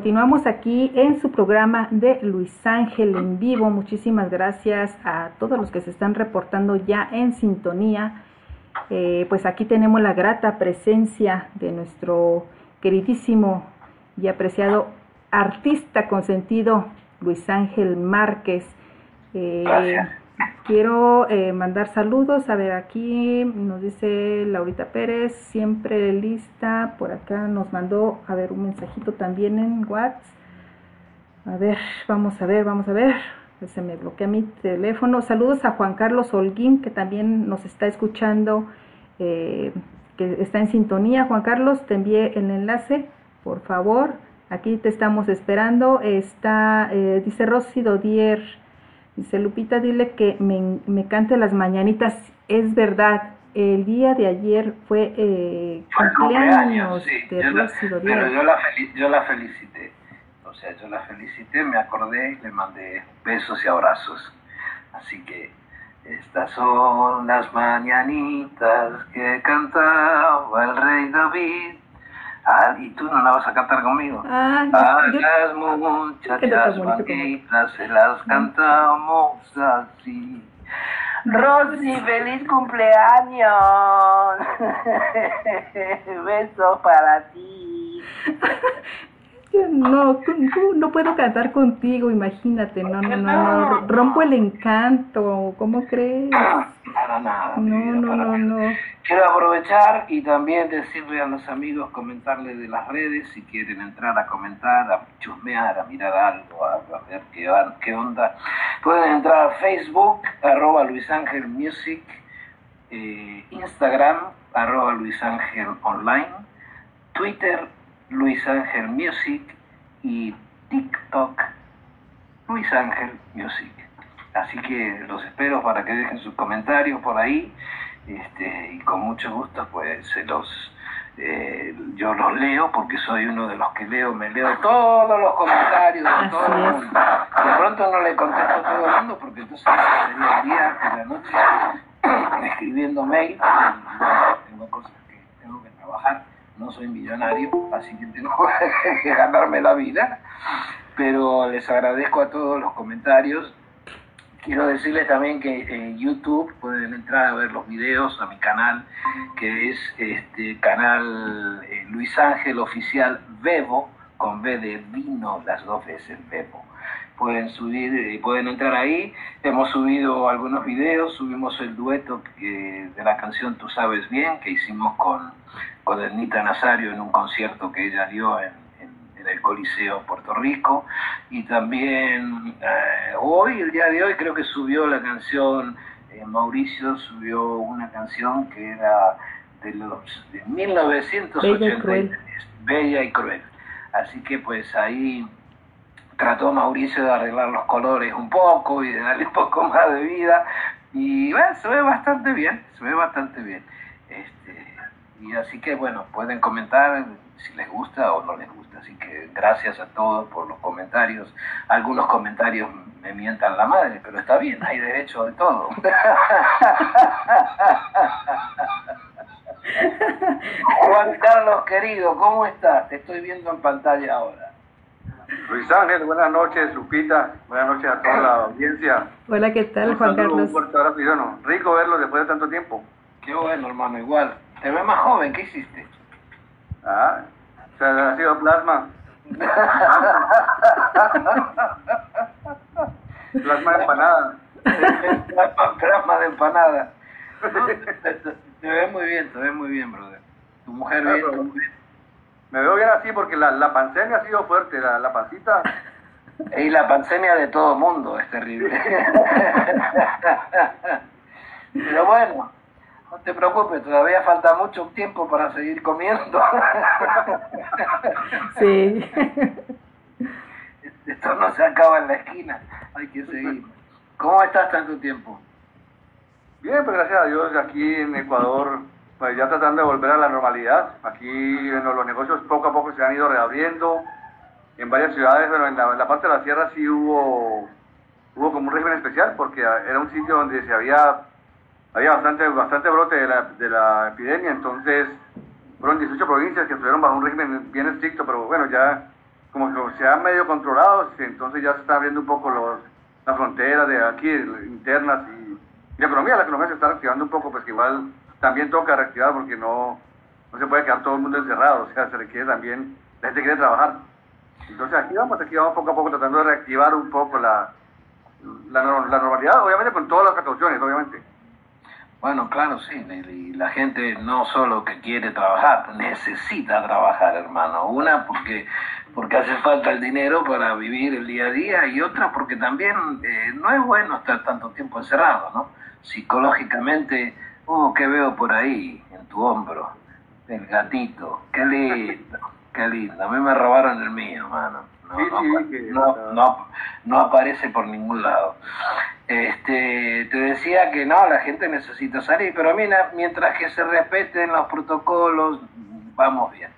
Speaker 2: continuamos aquí en su programa de Luis Ángel en vivo. Muchísimas gracias a todos los que se están reportando ya en sintonía. Eh, pues aquí tenemos la grata presencia de nuestro queridísimo y apreciado artista consentido Luis Ángel Márquez. Eh. Quiero eh, mandar saludos. A ver, aquí nos dice Laurita Pérez, siempre lista. Por acá nos mandó, a ver, un mensajito también en WhatsApp. A ver, vamos a ver, vamos a ver. Se me bloquea mi teléfono. Saludos a Juan Carlos Holguín, que también nos está escuchando, eh, que está en sintonía. Juan Carlos, te envié el enlace, por favor. Aquí te estamos esperando. Está, eh, dice Rosy Dodier. Dice Lupita, dile que me, me cante las mañanitas. Es verdad, el día de ayer fue eh,
Speaker 3: Fue
Speaker 2: cumpleaños
Speaker 3: sí.
Speaker 2: de
Speaker 3: Yo la- pero yo la, yo la felicité. O sea, yo la felicité, me acordé y le mandé besos y abrazos. Así que estas son las mañanitas que cantaba el rey David. Ah, y tú no la vas a cantar conmigo.
Speaker 2: Ah,
Speaker 3: A
Speaker 2: yo-
Speaker 3: las muchachas bonitas se las cantamos así.
Speaker 4: Rosy, feliz cumpleaños. Besos para ti.
Speaker 2: no, ¿cómo no puedo cantar contigo, imagínate, no, no, no, no, rompo el encanto, ¿cómo crees?
Speaker 3: Para nada.
Speaker 2: No, no, no.
Speaker 3: Quiero aprovechar y también decirle a los amigos, comentarles de las redes, si quieren entrar a comentar, a chusmear, a mirar algo, a, a ver qué onda. Pueden entrar a Facebook, arroba Luis Ángel Music, eh, Instagram, arroba Luis Ángel Online, Twitter, Luis Ángel Music y TikTok, Luis Ángel Music. Así que los espero para que dejen sus comentarios por ahí este, y con mucho gusto pues se los eh, yo los leo porque soy uno de los que leo, me leo todos los comentarios de todo el mundo. De pronto no le contesto a todo el mundo porque entonces sería el día y la noche escribiendo mail. y, bueno, tengo cosas que tengo que trabajar, no soy millonario, así que tengo que ganarme la vida. pero les agradezco a todos los comentarios. Quiero decirles también que en YouTube pueden entrar a ver los videos a mi canal, que es este canal eh, Luis Ángel Oficial Bebo, con B de vino, las dos veces Bebo. Pueden subir, eh, pueden entrar ahí. Hemos subido algunos videos, subimos el dueto que- de la canción Tú sabes bien, que hicimos con, con Ednita Nazario en un concierto que ella dio en, el Coliseo Puerto Rico. Y también eh, hoy, el día de hoy, creo que subió la canción, eh, Mauricio subió una canción que era de los de 1983, Bella y Cruel. Así que pues ahí trató Mauricio de arreglar los colores un poco y de darle un poco más de vida. Y bueno, se ve bastante bien, se ve bastante bien. Este, y así que bueno, pueden comentar si les gusta o no les gusta. Así que gracias a todos por los comentarios. Algunos comentarios me mientan la madre, pero está bien, hay derecho de todo. Juan Carlos querido, ¿cómo estás? Te estoy viendo en pantalla ahora.
Speaker 5: Luis Ángel, buenas noches, Lupita, buenas noches a toda la audiencia.
Speaker 2: Hola, ¿qué tal, Juan Carlos?
Speaker 5: Un fuerte abrazo y bueno, rico verlo después de tanto tiempo.
Speaker 3: Qué bueno, hermano, igual. Te ves más joven, ¿qué hiciste?
Speaker 5: Ah, se ha sido plasma. plasma de empanada.
Speaker 3: Plasma plasma de empanada. No, te, te- te ves muy bien, te ves muy bien, brother. Tu mujer bien,
Speaker 5: Claro.
Speaker 3: tú bien.
Speaker 5: Me veo bien así porque la, la pancemia ha sido fuerte, la, la pancita.
Speaker 3: Y la pandemia de todo mundo es terrible. Pero bueno, no te preocupes, todavía falta mucho tiempo para seguir comiendo.
Speaker 2: Sí.
Speaker 3: Esto no se acaba en la esquina, hay que seguir. ¿Cómo estás tanto tiempo?
Speaker 5: Bien, pues gracias a Dios, aquí en Ecuador, pues ya tratando de volver a la normalidad. Aquí bueno, los negocios poco a poco se han ido reabriendo. En varias ciudades, pero en la, en la parte de la sierra sí hubo, hubo como un régimen especial, porque era un sitio donde se había, había bastante, bastante brote de la, de la epidemia, entonces fueron 18 provincias que estuvieron bajo un régimen bien estricto, pero bueno, ya como que se han medio controlado, entonces ya se está abriendo un poco los, las fronteras de aquí, internas y, la economía, la economía se está reactivando un poco, pues que igual también toca reactivar porque no, no se puede quedar todo el mundo encerrado, o sea, se requiere también, la gente quiere trabajar. Entonces aquí vamos, aquí vamos poco a poco tratando de reactivar un poco la, la, la normalidad, obviamente con todas las precauciones, obviamente.
Speaker 3: Bueno, claro, sí, y y la gente no solo que quiere trabajar, necesita trabajar, hermano. Una porque porque hace falta el dinero para vivir el día a día y otra porque también eh, no es bueno estar tanto tiempo encerrado, ¿no? Psicológicamente, oh, ¿qué veo por ahí en tu hombro? El gatito, qué lindo, qué lindo. A mí me robaron el mío, mano. No, no, no, aparece por ningún lado. Este, te decía que no, la gente necesita salir, pero mira, mientras que se respeten los protocolos, vamos bien.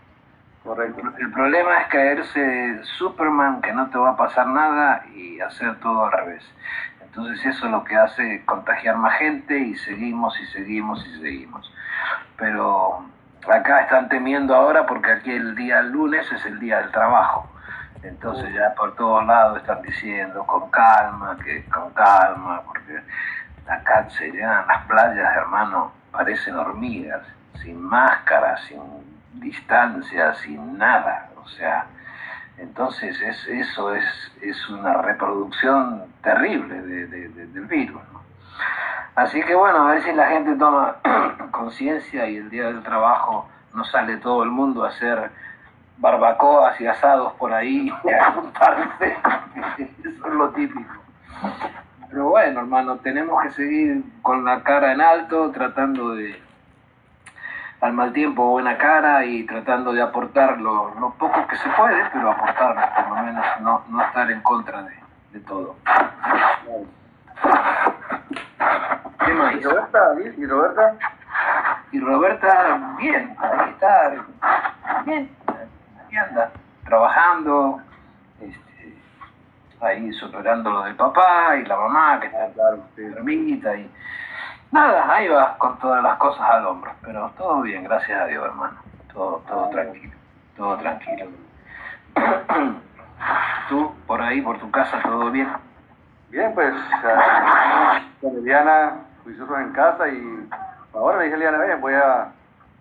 Speaker 5: Correcto.
Speaker 3: El problema es caerse Superman, que no te va a pasar nada, y hacer todo al revés. Entonces eso es lo que hace contagiar más gente y seguimos y seguimos y seguimos. Pero acá están temiendo ahora porque aquí el día lunes es el día del trabajo. Entonces ya por todos lados están diciendo con calma, que con calma, porque acá se llenan las playas, hermano, parecen hormigas, sin máscara, sin distancia, sin nada. O sea, entonces es, eso es, es una reproducción terrible de- de- de- del virus. Así que bueno, a ver si la gente toma conciencia y el día del trabajo no sale todo el mundo a hacer barbacoas y asados por ahí y a juntarse. Eso es lo típico. Pero bueno, hermano, tenemos que seguir con la cara en alto, tratando de, al mal tiempo, buena cara y tratando de aportar lo, lo poco que se puede, pero aportar, por lo menos no, no estar en contra de, de todo. ¿Qué más?
Speaker 5: ¿Y Roberta? ¿Y Roberta?
Speaker 3: Y Roberta, bien, ahí está, bien, anda, trabajando, este, ahí superando lo del papá y la mamá que está
Speaker 5: Claro,
Speaker 3: enfermita y nada, ahí va con todas las cosas al hombro, pero todo bien, gracias a Dios, hermano, todo, todo tranquilo, todo tranquilo. Tú por ahí por tu casa? ¿Todo bien?
Speaker 5: Bien, pues, con Eliana, juiciosos en casa y ahora le dije a Eliana, "Ven, voy a...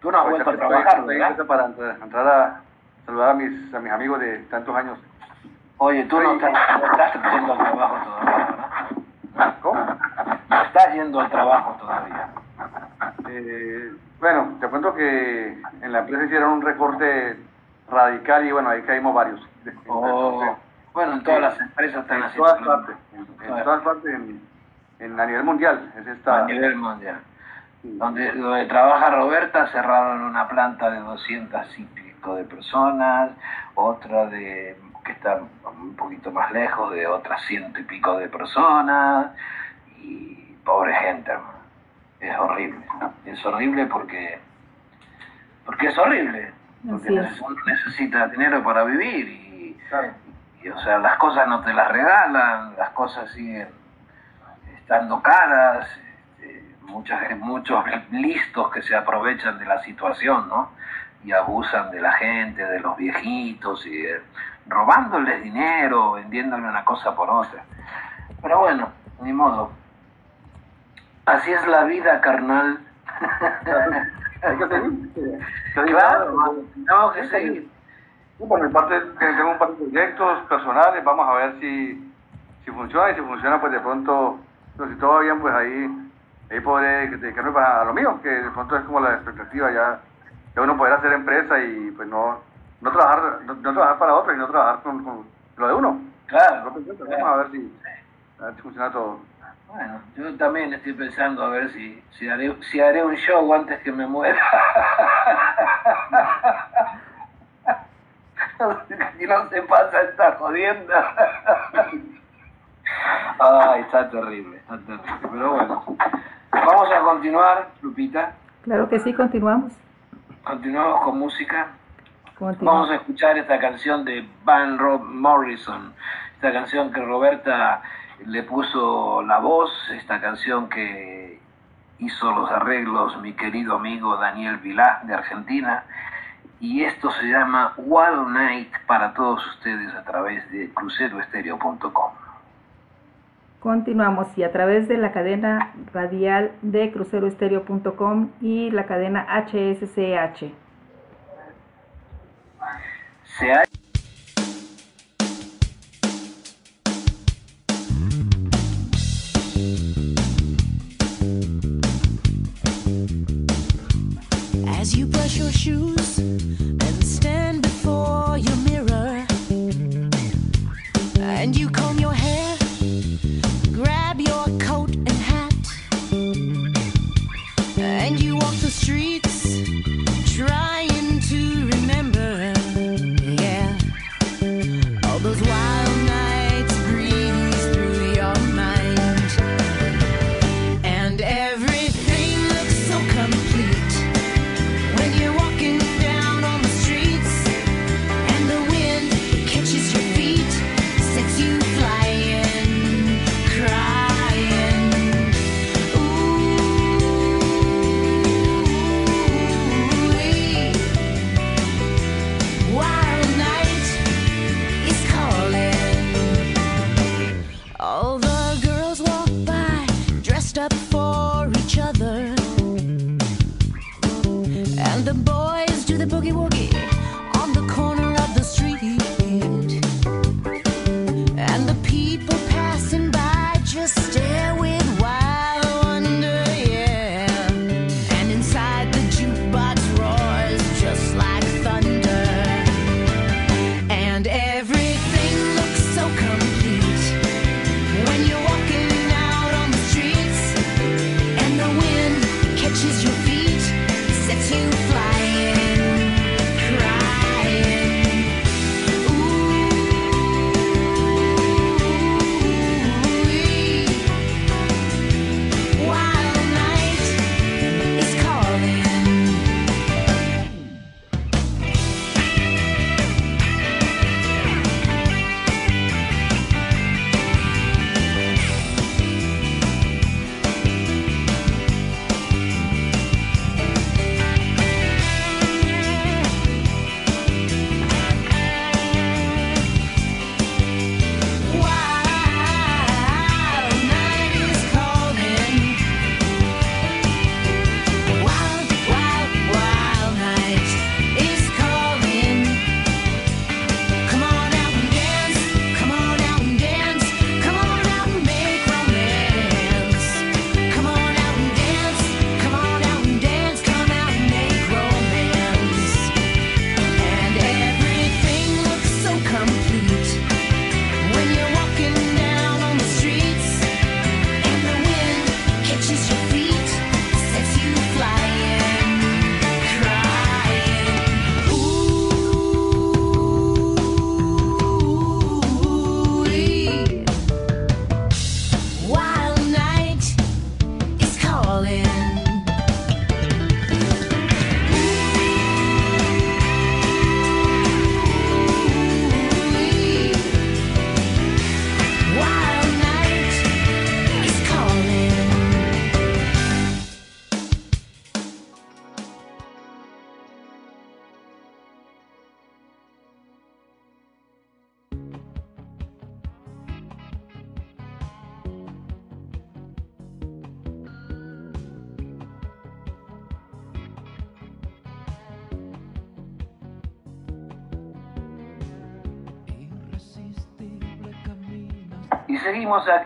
Speaker 3: Tú no has vuelto a trabajar, ¿verdad?
Speaker 5: para entrar a saludar a mis, a mis amigos de tantos años.
Speaker 3: Oye, tú no estás, no estás yendo al trabajo todavía, ¿verdad?
Speaker 5: ¿Cómo?
Speaker 3: No estás yendo al trabajo todavía.
Speaker 5: Eh, bueno, te cuento que en la empresa hicieron un recorte radical y bueno, ahí caímos varios.
Speaker 3: Oh, bueno, en todas las empresas están
Speaker 5: en
Speaker 3: haciendo
Speaker 5: todas partes, en, en todas partes, en, en- a nivel mundial. Es esta,
Speaker 3: a nivel mundial. Donde, donde trabaja Roberta cerraron una planta de 200 y pico de personas, otra de que está un poquito más lejos de otras ciento y pico de personas, y pobre gente, hermano. Es horrible. Es horrible porque, porque es horrible. Porque
Speaker 2: es.
Speaker 3: uno necesita dinero para vivir y,
Speaker 5: Claro.
Speaker 3: y, o sea, las cosas no te las regalan, las cosas siguen estando caras, este, muchas, muchos listos que se aprovechan de la situación, ¿no? Y abusan de la gente, de los viejitos, y eh, robándoles dinero, vendiéndole una cosa por otra. Pero bueno, ni modo. Así es la vida, carnal. Claro, tenemos que seguir.
Speaker 5: Por mi parte, tengo un par de proyectos personales, vamos a ver si, si funciona y si funciona, pues de pronto, pues, si todo va bien, pues ahí, ahí podré dedicarme a lo mío, que de pronto es como la expectativa ya, ya uno poder hacer empresa y pues no, no trabajar no, no trabajar para otro, sino trabajar con, con lo de uno.
Speaker 3: Claro.
Speaker 5: Lo que pienso, Vamos a ver si, a ver si funciona todo.
Speaker 3: Bueno, yo también estoy pensando a ver si, si, haré, si haré un show antes que me muera. si no se pasa esta jodienda. Ay, está terrible, está terrible. Pero bueno, vamos a continuar, Lupita.
Speaker 2: Claro que sí, continuamos.
Speaker 3: Continuamos con música. Vamos a escuchar esta canción de Van Rob Morrison, esta canción que Roberta le puso la voz, esta canción que hizo los arreglos mi querido amigo Daniel Vilá de Argentina, y esto se llama Wild Night para todos ustedes a través de cruceroestereo.com.
Speaker 2: Continuamos y a través de la cadena radial de cruceroestereo.com y la cadena HSCH.
Speaker 3: Se ha
Speaker 6: As you brush your shoes and stand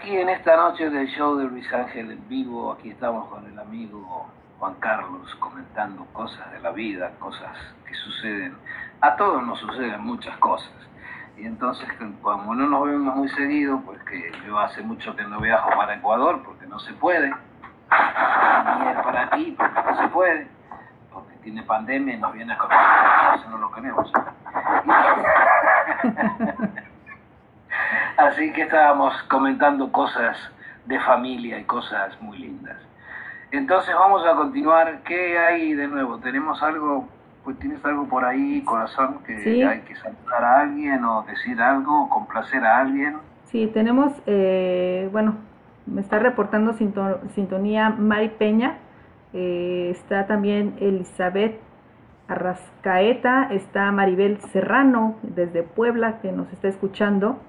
Speaker 3: aquí en esta noche del show de Luis Ángel en vivo. Aquí estamos con el amigo Juan Carlos comentando cosas de la vida, cosas que suceden. A todos nos suceden muchas cosas. Y entonces, como no nos vemos muy seguido, pues que yo hace mucho que no viajo para Ecuador porque no se puede. Ni él para aquí porque no se puede. Porque tiene pandemia y nos viene a. Entonces no lo queremos. Así que estábamos comentando cosas de familia y cosas muy lindas. Entonces vamos a continuar. ¿Qué hay de nuevo? ¿Tenemos algo? Pues tienes algo por ahí, corazón, que
Speaker 2: Sí.
Speaker 3: hay que saludar a alguien o decir algo o complacer a alguien.
Speaker 2: Sí, tenemos, eh, bueno, me está reportando sinto- sintonía Mari Peña, eh, está también Elizabeth Arrascaeta, está Maribel Serrano desde Puebla que nos está escuchando,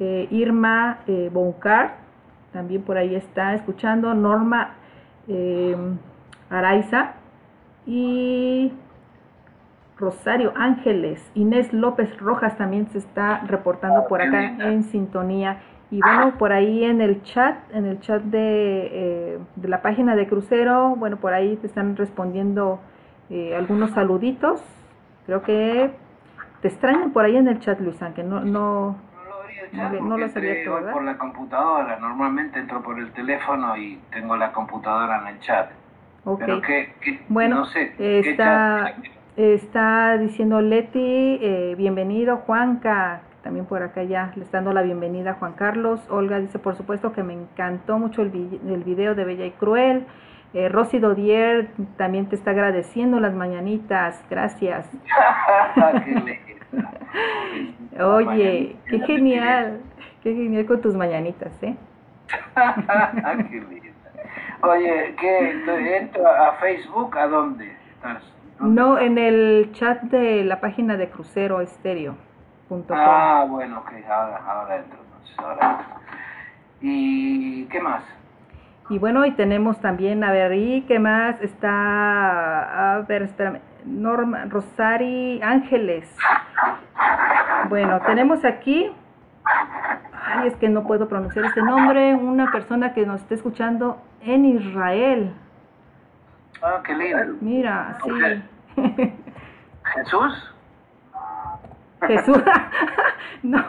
Speaker 2: eh, Irma eh, Boncar también por ahí está escuchando, Norma eh, Araiza y Rosario Ángeles, Inés López Rojas también se está reportando por acá en sintonía. Y bueno, por ahí en el chat, en el chat de, eh, de la página de Crucero, bueno, por ahí te están respondiendo algunos saluditos. Creo que te extrañan por ahí en el chat, Luis Ángel. No, no,
Speaker 3: No lo
Speaker 2: le- no has
Speaker 3: entré
Speaker 2: abierto,
Speaker 3: por la computadora. Normalmente entro por el teléfono y tengo la computadora en el chat.
Speaker 2: ok.
Speaker 3: Pero que, que-
Speaker 2: Bueno,
Speaker 3: no sé, ¿qué
Speaker 2: está-? Está diciendo Leti, eh, bienvenido Juanca, también por acá ya le está dando la bienvenida a Juan Carlos. Olga dice, por supuesto que me encantó mucho el, vi- el video de Bella y Cruel. Eh, Rosy Dodier también te está agradeciendo las mañanitas, gracias. Oye, qué genial, qué genial con tus mañanitas, ¿eh?
Speaker 3: Qué linda. Oye, ¿qué? ¿Entro a Facebook? ¿A dónde estás? ¿Dónde
Speaker 2: No,
Speaker 3: estás?
Speaker 2: en el chat de la página de Crucero.
Speaker 3: Ah, bueno, ok, ahora, ahora entro, entonces, ahora entro. ¿Y qué más?
Speaker 2: Y bueno, y tenemos también, a ver, ¿y qué más? Está, a ver, espérame, Norma, Rosari Ángeles. Bueno, tenemos aquí, ay, es que no puedo pronunciar este nombre, una persona que nos está escuchando en Israel.
Speaker 3: Ah, qué lindo.
Speaker 2: Mira, sí.
Speaker 3: ¿Jesús?
Speaker 2: Jesús. no.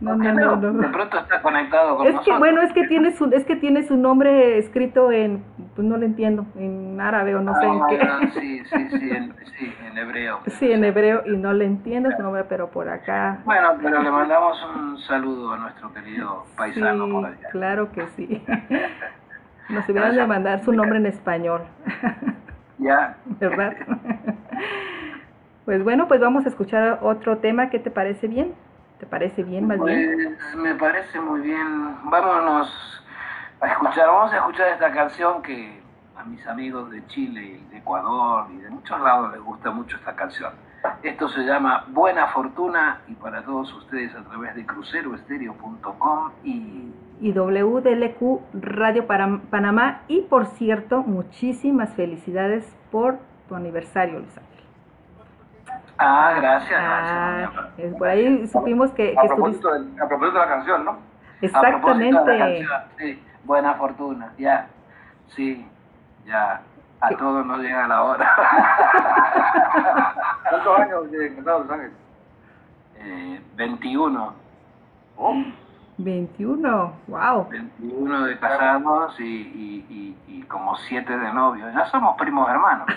Speaker 2: No,
Speaker 3: ¿Por qué
Speaker 2: no, no, no.
Speaker 3: De pronto está conectado con
Speaker 2: Es que
Speaker 3: nosotros.
Speaker 2: bueno, es que tiene su es que tiene su nombre escrito en pues no lo entiendo, en árabe o no sé en
Speaker 3: Ah,
Speaker 2: qué.
Speaker 3: Sí, sí, sí, en, sí, en hebreo.
Speaker 2: Sí, en hebreo y no le entiendo su nombre, pero por acá.
Speaker 3: Bueno, pero le mandamos un saludo a nuestro querido paisano
Speaker 2: sí,
Speaker 3: por allá.
Speaker 2: claro que sí. Nos hubieran de mandar su nombre en español,
Speaker 3: Ya,
Speaker 2: ¿verdad? Pues bueno, pues vamos a escuchar otro tema, ¿qué te parece bien? ¿Te parece bien más bien?
Speaker 3: pues me parece muy bien. Vámonos a escuchar, vamos a escuchar esta canción que a mis amigos de Chile y de Ecuador y de muchos lados les gusta mucho esta canción. Esto se llama Buena Fortuna y para todos ustedes a través de cruceroestereo.com y
Speaker 2: Y WDLQ Radio Para- Panamá y por cierto, muchísimas felicidades por tu aniversario, Luis Ángel.
Speaker 3: Ah, gracias,
Speaker 2: Ah,
Speaker 3: gracias.
Speaker 2: es- por ahí supimos que,
Speaker 5: A
Speaker 2: que
Speaker 5: propósito,
Speaker 2: estuviste.
Speaker 5: de, a propósito de la canción, ¿no?
Speaker 3: A propósito de la
Speaker 2: Exactamente.
Speaker 3: canción, sí, buena fortuna, ya, sí, ya, a todos nos llega la hora.
Speaker 5: ¿Cuántos años de casado, Luis Ángel?
Speaker 3: Eh, 21,
Speaker 5: Oh,
Speaker 2: 21, wow.
Speaker 3: 21 de casados y, y, y, y como 7 de novios, ya somos primos hermanos.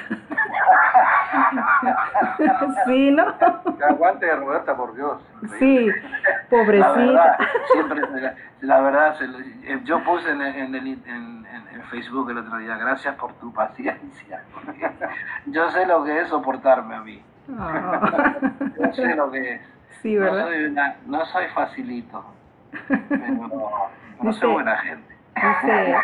Speaker 2: Sí, ¿no?
Speaker 5: que aguante, Roberta, por Dios.
Speaker 2: Sí,
Speaker 3: La
Speaker 2: pobrecita.
Speaker 3: verdad, siempre, se la, la verdad, se lo- eh, yo puse en, en, en, en- en Facebook el otro día, gracias por tu paciencia. porque Yo sé lo que es soportarme a mí.
Speaker 2: Ah.
Speaker 3: Yo sé lo que es.
Speaker 2: Sí,
Speaker 3: No
Speaker 2: ¿verdad?
Speaker 3: soy, una- no soy facilito, pero,
Speaker 2: Dice-
Speaker 3: soy buena gente.
Speaker 2: Dice,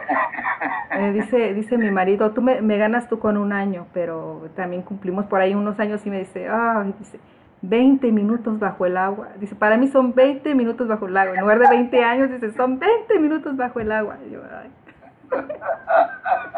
Speaker 2: eh, dice, dice mi marido, tú me, me ganas tú con un año, pero también cumplimos por ahí unos años y me dice, ay, dice, 20 minutos bajo el agua. Dice, para mí son 20 minutos bajo el agua. En lugar de 20 años, dice, son 20 minutos bajo el agua. Y yo, ay.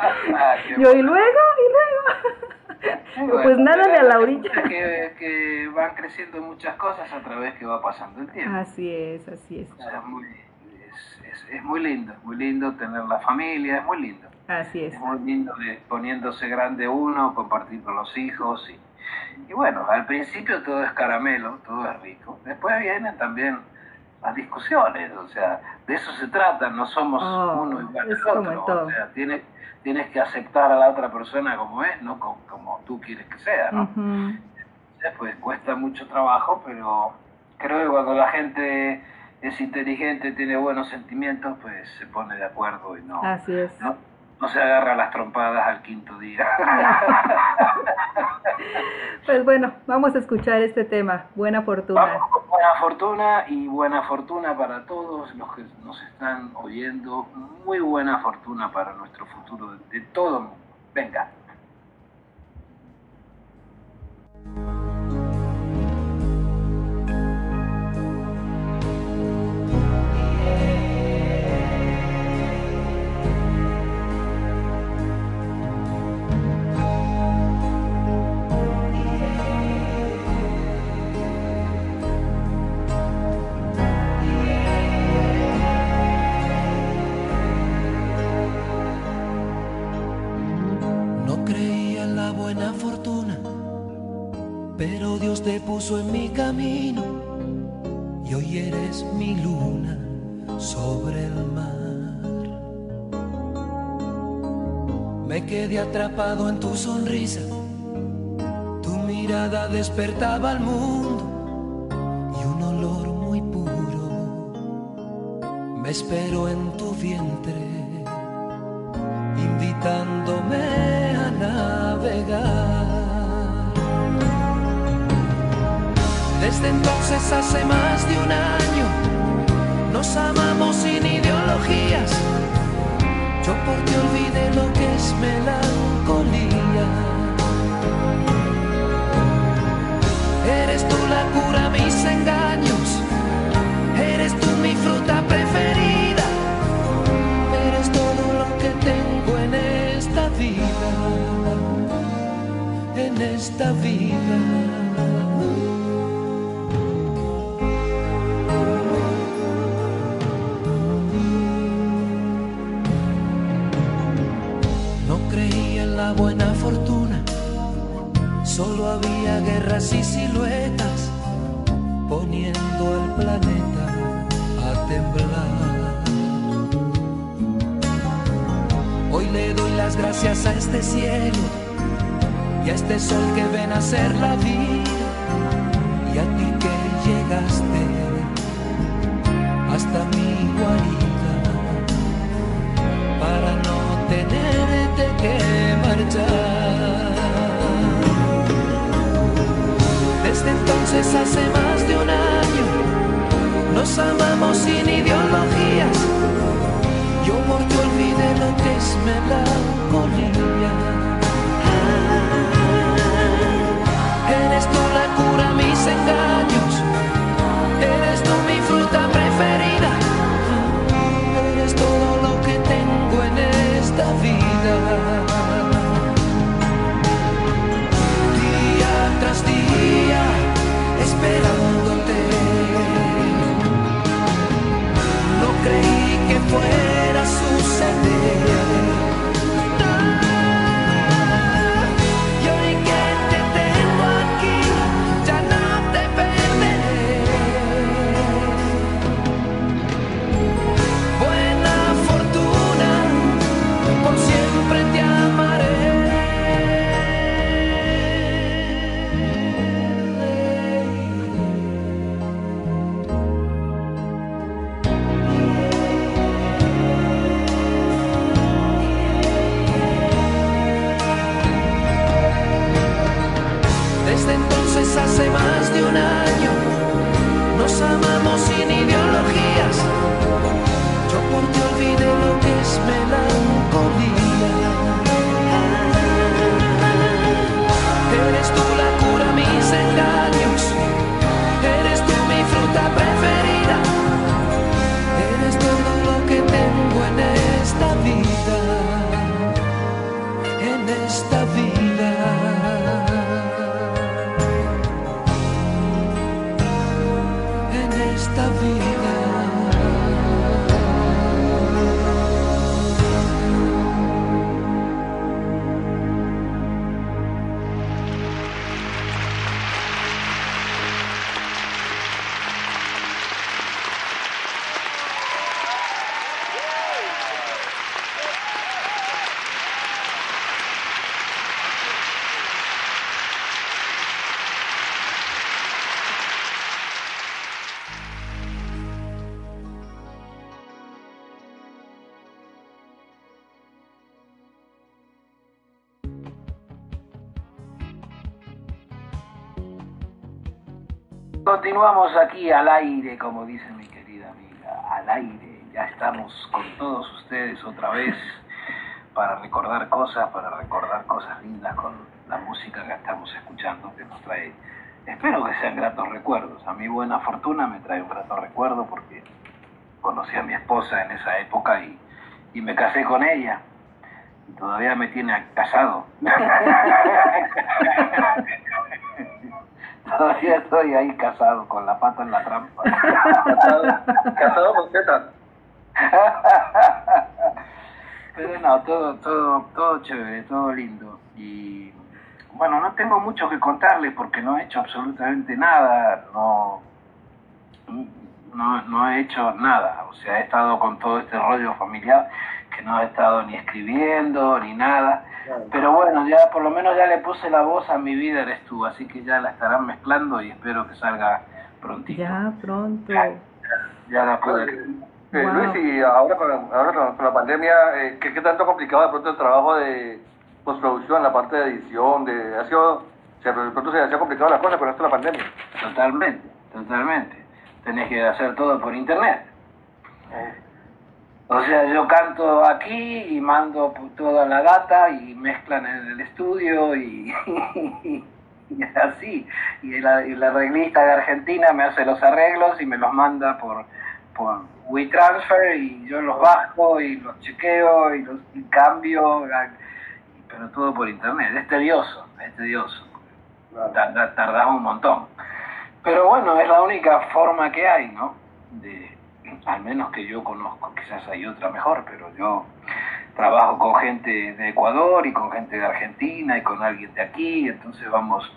Speaker 3: Ah,
Speaker 2: Yo, y luego, y luego.
Speaker 3: Y
Speaker 2: Pues nada de a la orilla.
Speaker 3: Que, que van creciendo muchas cosas a través que va pasando el tiempo.
Speaker 2: Así es, así es.
Speaker 3: O sea, es, muy, es, es- es muy lindo, muy lindo tener la familia, es muy lindo.
Speaker 2: Así es.
Speaker 3: Es muy lindo de- poniéndose grande uno, compartir con los hijos. Y, y bueno, al principio todo es caramelo, todo es rico. Después vienen también las discusiones, o sea, de eso se trata, no somos
Speaker 2: Oh,
Speaker 3: uno igual al otro.
Speaker 2: todo.
Speaker 3: O sea, tienes, tienes que aceptar a la otra persona como es, no como, como tú quieres que sea, ¿no?
Speaker 2: Ujú.
Speaker 3: Pues cuesta mucho trabajo, pero creo que cuando la gente es inteligente, tiene buenos sentimientos, pues se pone de acuerdo y no,
Speaker 2: Así es.
Speaker 3: no, no se agarra las trompadas al quinto día.
Speaker 2: Pues bueno, vamos a escuchar este tema. Buena fortuna.
Speaker 3: Vamos buena fortuna y buena fortuna para todos los que nos están oyendo. Muy buena fortuna para nuestro futuro de, de todo el mundo. Venga.
Speaker 1: Puso en mi camino y hoy eres mi luna sobre el mar. Me quedé atrapado en tu sonrisa, tu mirada despertaba al mundo y un olor muy puro me espero en tu vientre invitándome Desde entonces hace más de un año nos amamos sin ideologías. Yo por ti olvidé lo que es melancolía. Eres tú la cura mis engaños. Eres tú mi fruta preferida. Eres todo lo que tengo en esta vida, en esta vida. Buena fortuna, solo había guerras y siluetas poniendo al planeta a temblar. Hoy le doy las gracias a este cielo y a este sol que ven a hacer la vida y a ti que llegaste hasta mi guarida para no tenerte que Desde entonces hace más de un año nos amamos sin ideologías. Yo por ti olvidé lo que es melancolía. Eres tú la cura mis engaños. Eres tú mi fruta preferida. Eres todo lo que tengo en esta vida. Creí olvidé lo que es melancolía.
Speaker 3: Continuamos aquí al aire, como dice mi querida amiga, al aire. Ya estamos con todos ustedes otra vez para recordar cosas, para recordar cosas lindas con la música que estamos escuchando, que nos trae, espero que sean gratos recuerdos. A mi buena fortuna me trae un grato recuerdo porque conocí a mi esposa en esa época y, y me casé con ella. Y todavía me tiene casado. todavía estoy ahí casado con la pata en la trampa.
Speaker 5: Casado, casado con Z.
Speaker 3: Pero no, todo, todo, todo chévere, todo lindo. Y bueno, no tengo mucho que contarles porque no he hecho absolutamente nada, no, no, no he hecho nada. O sea, he estado con todo este rollo familiar que no he estado ni escribiendo ni nada. Pero bueno, ya por lo menos ya le puse la voz a mi vida eres tú, así que ya la estarán mezclando y espero que salga prontito.
Speaker 2: Ya pronto.
Speaker 3: Ya la pude.
Speaker 5: Eh,
Speaker 2: Wow.
Speaker 5: Luis, y ahora con, ahora con- con la pandemia, eh, ¿qué, qué tanto complicado de pronto el trabajo de postproducción, la parte de edición? De, ha sido, o sea, de pronto se, se ha complicado la cosa con esto de la pandemia.
Speaker 3: Totalmente, totalmente. Tenés que hacer todo por internet. O sea, yo canto aquí y mando toda la data y mezclan en el estudio y, y así. Y la, y la arreglista de Argentina me hace los arreglos y me los manda por, por WeTransfer y yo los bajo y los chequeo y los y cambio, pero todo por internet. Es tedioso, es tedioso. Tardás un montón. Pero bueno, es la única forma que hay, ¿no? De, al menos que yo conozco, quizás hay otra mejor, pero yo trabajo con gente de Ecuador y con gente de Argentina y con alguien de aquí, entonces vamos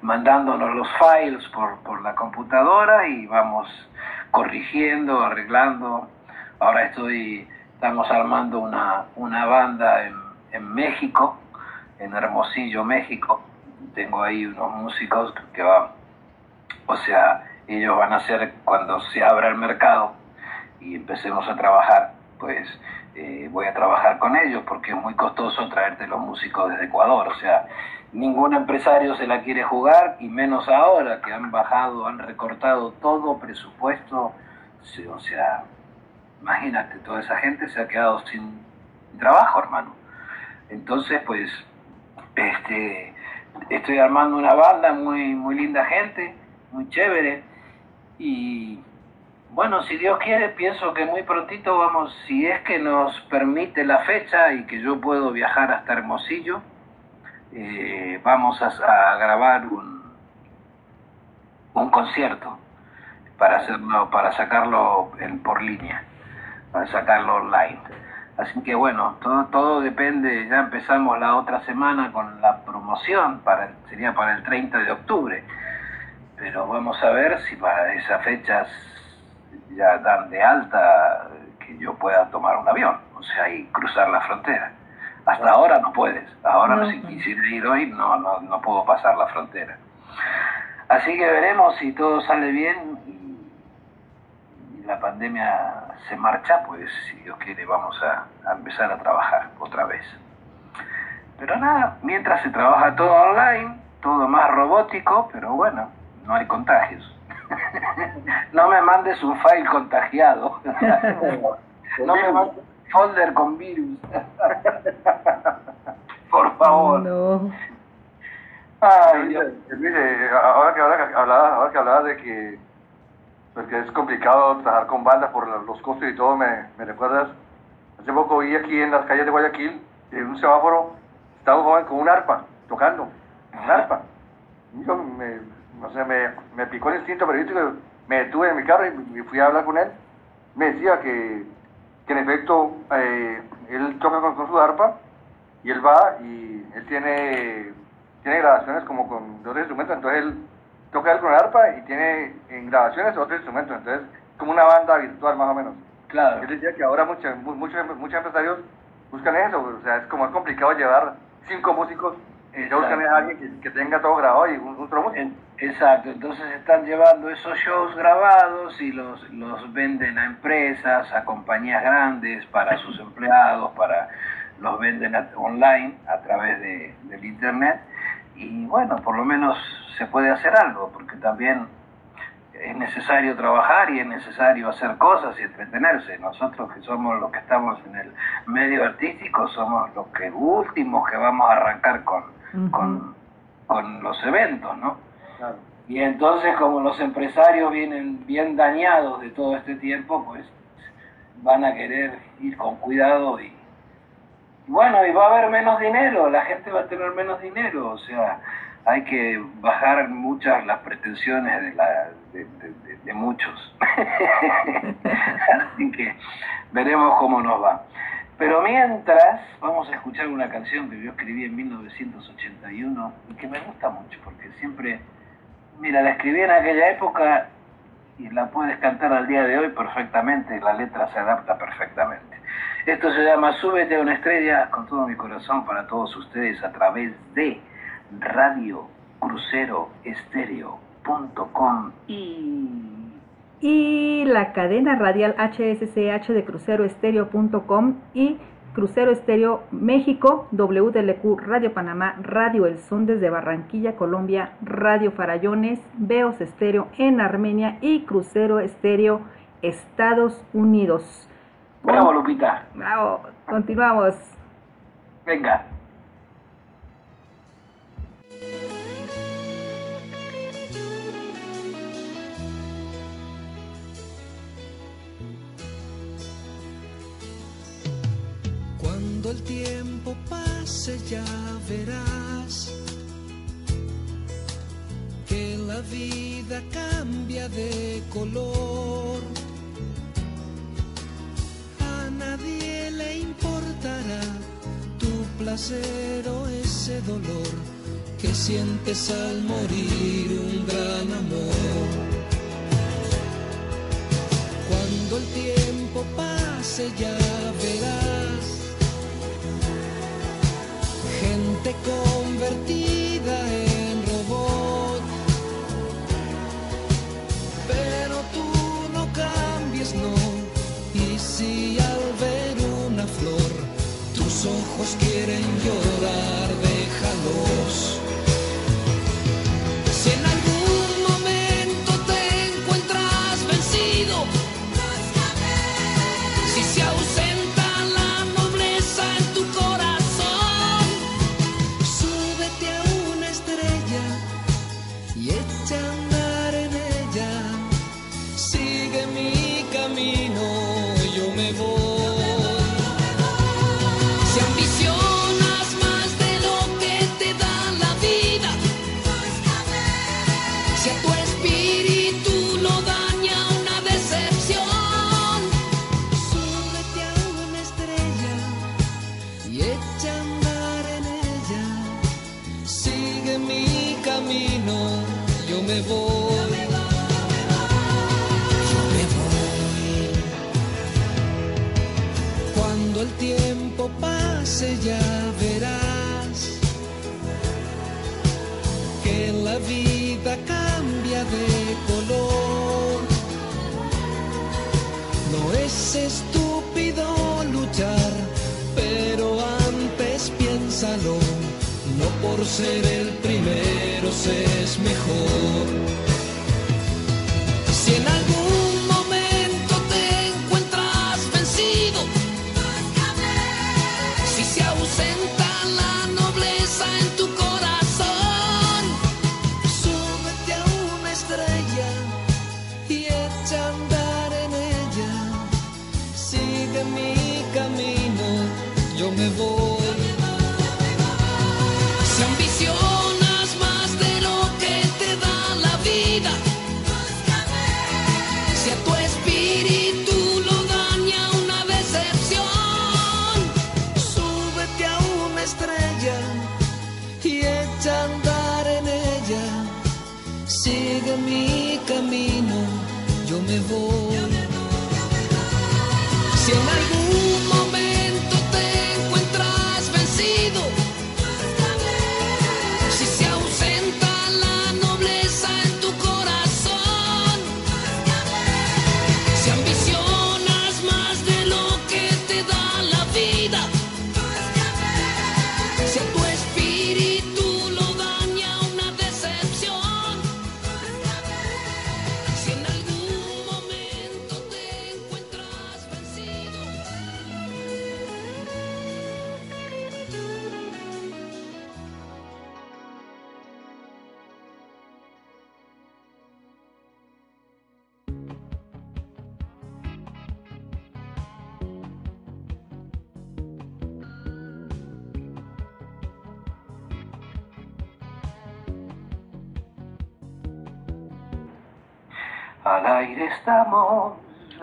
Speaker 3: mandándonos los files por, por la computadora y vamos corrigiendo, arreglando. Ahora estoy, estamos armando una, una banda en, en México, en Hermosillo, México. Tengo ahí unos músicos que van, o sea, ellos van a ser cuando se abra el mercado y empecemos a trabajar, pues eh, voy a trabajar con ellos porque es muy costoso traerte los músicos desde Ecuador, o sea, ningún empresario se la quiere jugar y menos ahora que han bajado, han recortado todo presupuesto, o sea, imagínate, toda esa gente se ha quedado sin trabajo, hermano. Entonces, pues, este, estoy armando una banda muy, muy linda gente, muy chévere y bueno, si Dios quiere, pienso que muy prontito vamos, si es que nos permite la fecha y que yo puedo viajar hasta Hermosillo, eh, vamos a, a grabar un, un concierto para hacerlo, para sacarlo en, por línea, para sacarlo online. Así que bueno, todo, todo depende, ya empezamos la otra semana con la promoción, para, sería para el 30 de octubre, pero vamos a ver si para esas fechas ya dan de alta que yo pueda tomar un avión, o sea, y cruzar la frontera. Hasta ahora no puedes, ahora
Speaker 2: No.
Speaker 3: si quisiera ir hoy no, no, no puedo pasar la frontera. Así que veremos si todo sale bien y, y la pandemia se marcha, pues si Dios quiere vamos a, a empezar a trabajar otra vez. Pero nada, mientras se trabaja todo online, todo más robótico, pero bueno, no hay contagios. no me mandes un file contagiado. no me mandes un folder con virus. Por favor.
Speaker 2: No.
Speaker 3: Ay, Dios.
Speaker 5: Luis, ahora que, ahora que hablabas, ahora que hablabas de que, pues que es complicado trabajar con bandas por la- los costos y todo, me, me recuerdas, hace poco vi aquí en las calles de Guayaquil, en un semáforo, estaba un joven con un arpa, tocando, un arpa. Y Yo me, no sé, me, me picó el instinto periodístico, me detuve en mi carro y, fui a hablar con él. Me decía que, que en efecto eh, él toca con, con su arpa y él va y él tiene, tiene grabaciones como con de otros instrumentos, entonces él toca él con el arpa y tiene en grabaciones otros instrumentos, entonces como una banda virtual más o menos.
Speaker 3: Claro.
Speaker 5: Yo decía que ahora muchos, mu- muchos, muchos empresarios buscan eso, o sea, es como es complicado llevar cinco músicos y ya buscan a alguien que, que tenga todo grabado y un,
Speaker 3: Exacto, entonces están llevando esos shows grabados y los, los venden a empresas, a compañías grandes, para sus empleados, para los venden a- online a través de, del internet. Y bueno, por lo menos se puede hacer algo, porque también es necesario trabajar y es necesario hacer cosas y entretenerse. Nosotros que somos los que estamos en el medio artístico, somos los que últimos que vamos a arrancar con, Con, con los eventos, ¿no?
Speaker 5: Claro.
Speaker 3: Y entonces como los empresarios vienen bien dañados de todo este tiempo, pues van a querer ir con cuidado y, bueno, y va a haber menos dinero, la gente va a tener menos dinero, o sea, hay que bajar muchas las pretensiones de, la, de- de muchos. Así que veremos cómo nos va. Pero mientras, vamos a escuchar una canción que yo escribí en 1981 y que me gusta mucho, porque siempre, mira, la escribí en aquella época y la puedes cantar al día de hoy perfectamente, la letra se adapta perfectamente. Esto se llama Súbete a una estrella con todo mi corazón para todos ustedes a través de Radio Crucero Estéreo.com y
Speaker 2: y la cadena radial HSCH de cruceroestereo.com y Crucero Estéreo México, WDLQ Radio Panamá, Radio El Son desde Barranquilla, Colombia, Radio Farallones, Veos Estéreo en Armenia y Crucero Estéreo Estados Unidos.
Speaker 3: Bravo Lupita,
Speaker 2: Bravo, continuamos.
Speaker 3: venga.
Speaker 1: Cuando el tiempo pase ya verás que la vida cambia de color. A nadie le importará tu placer o ese dolor que sientes al morir un gran amor. Cuando el tiempo pase ya verás gente convertida en robot. Pero tú no cambies, no. Y si al ver una flor tus ojos quieren llorar, déjalos. Me voy. Yo me voy. Cuando el tiempo pase ya verás que la vida cambia de color. No es estúpido luchar, pero antes piénsalo. Por ser el primero se es mejor.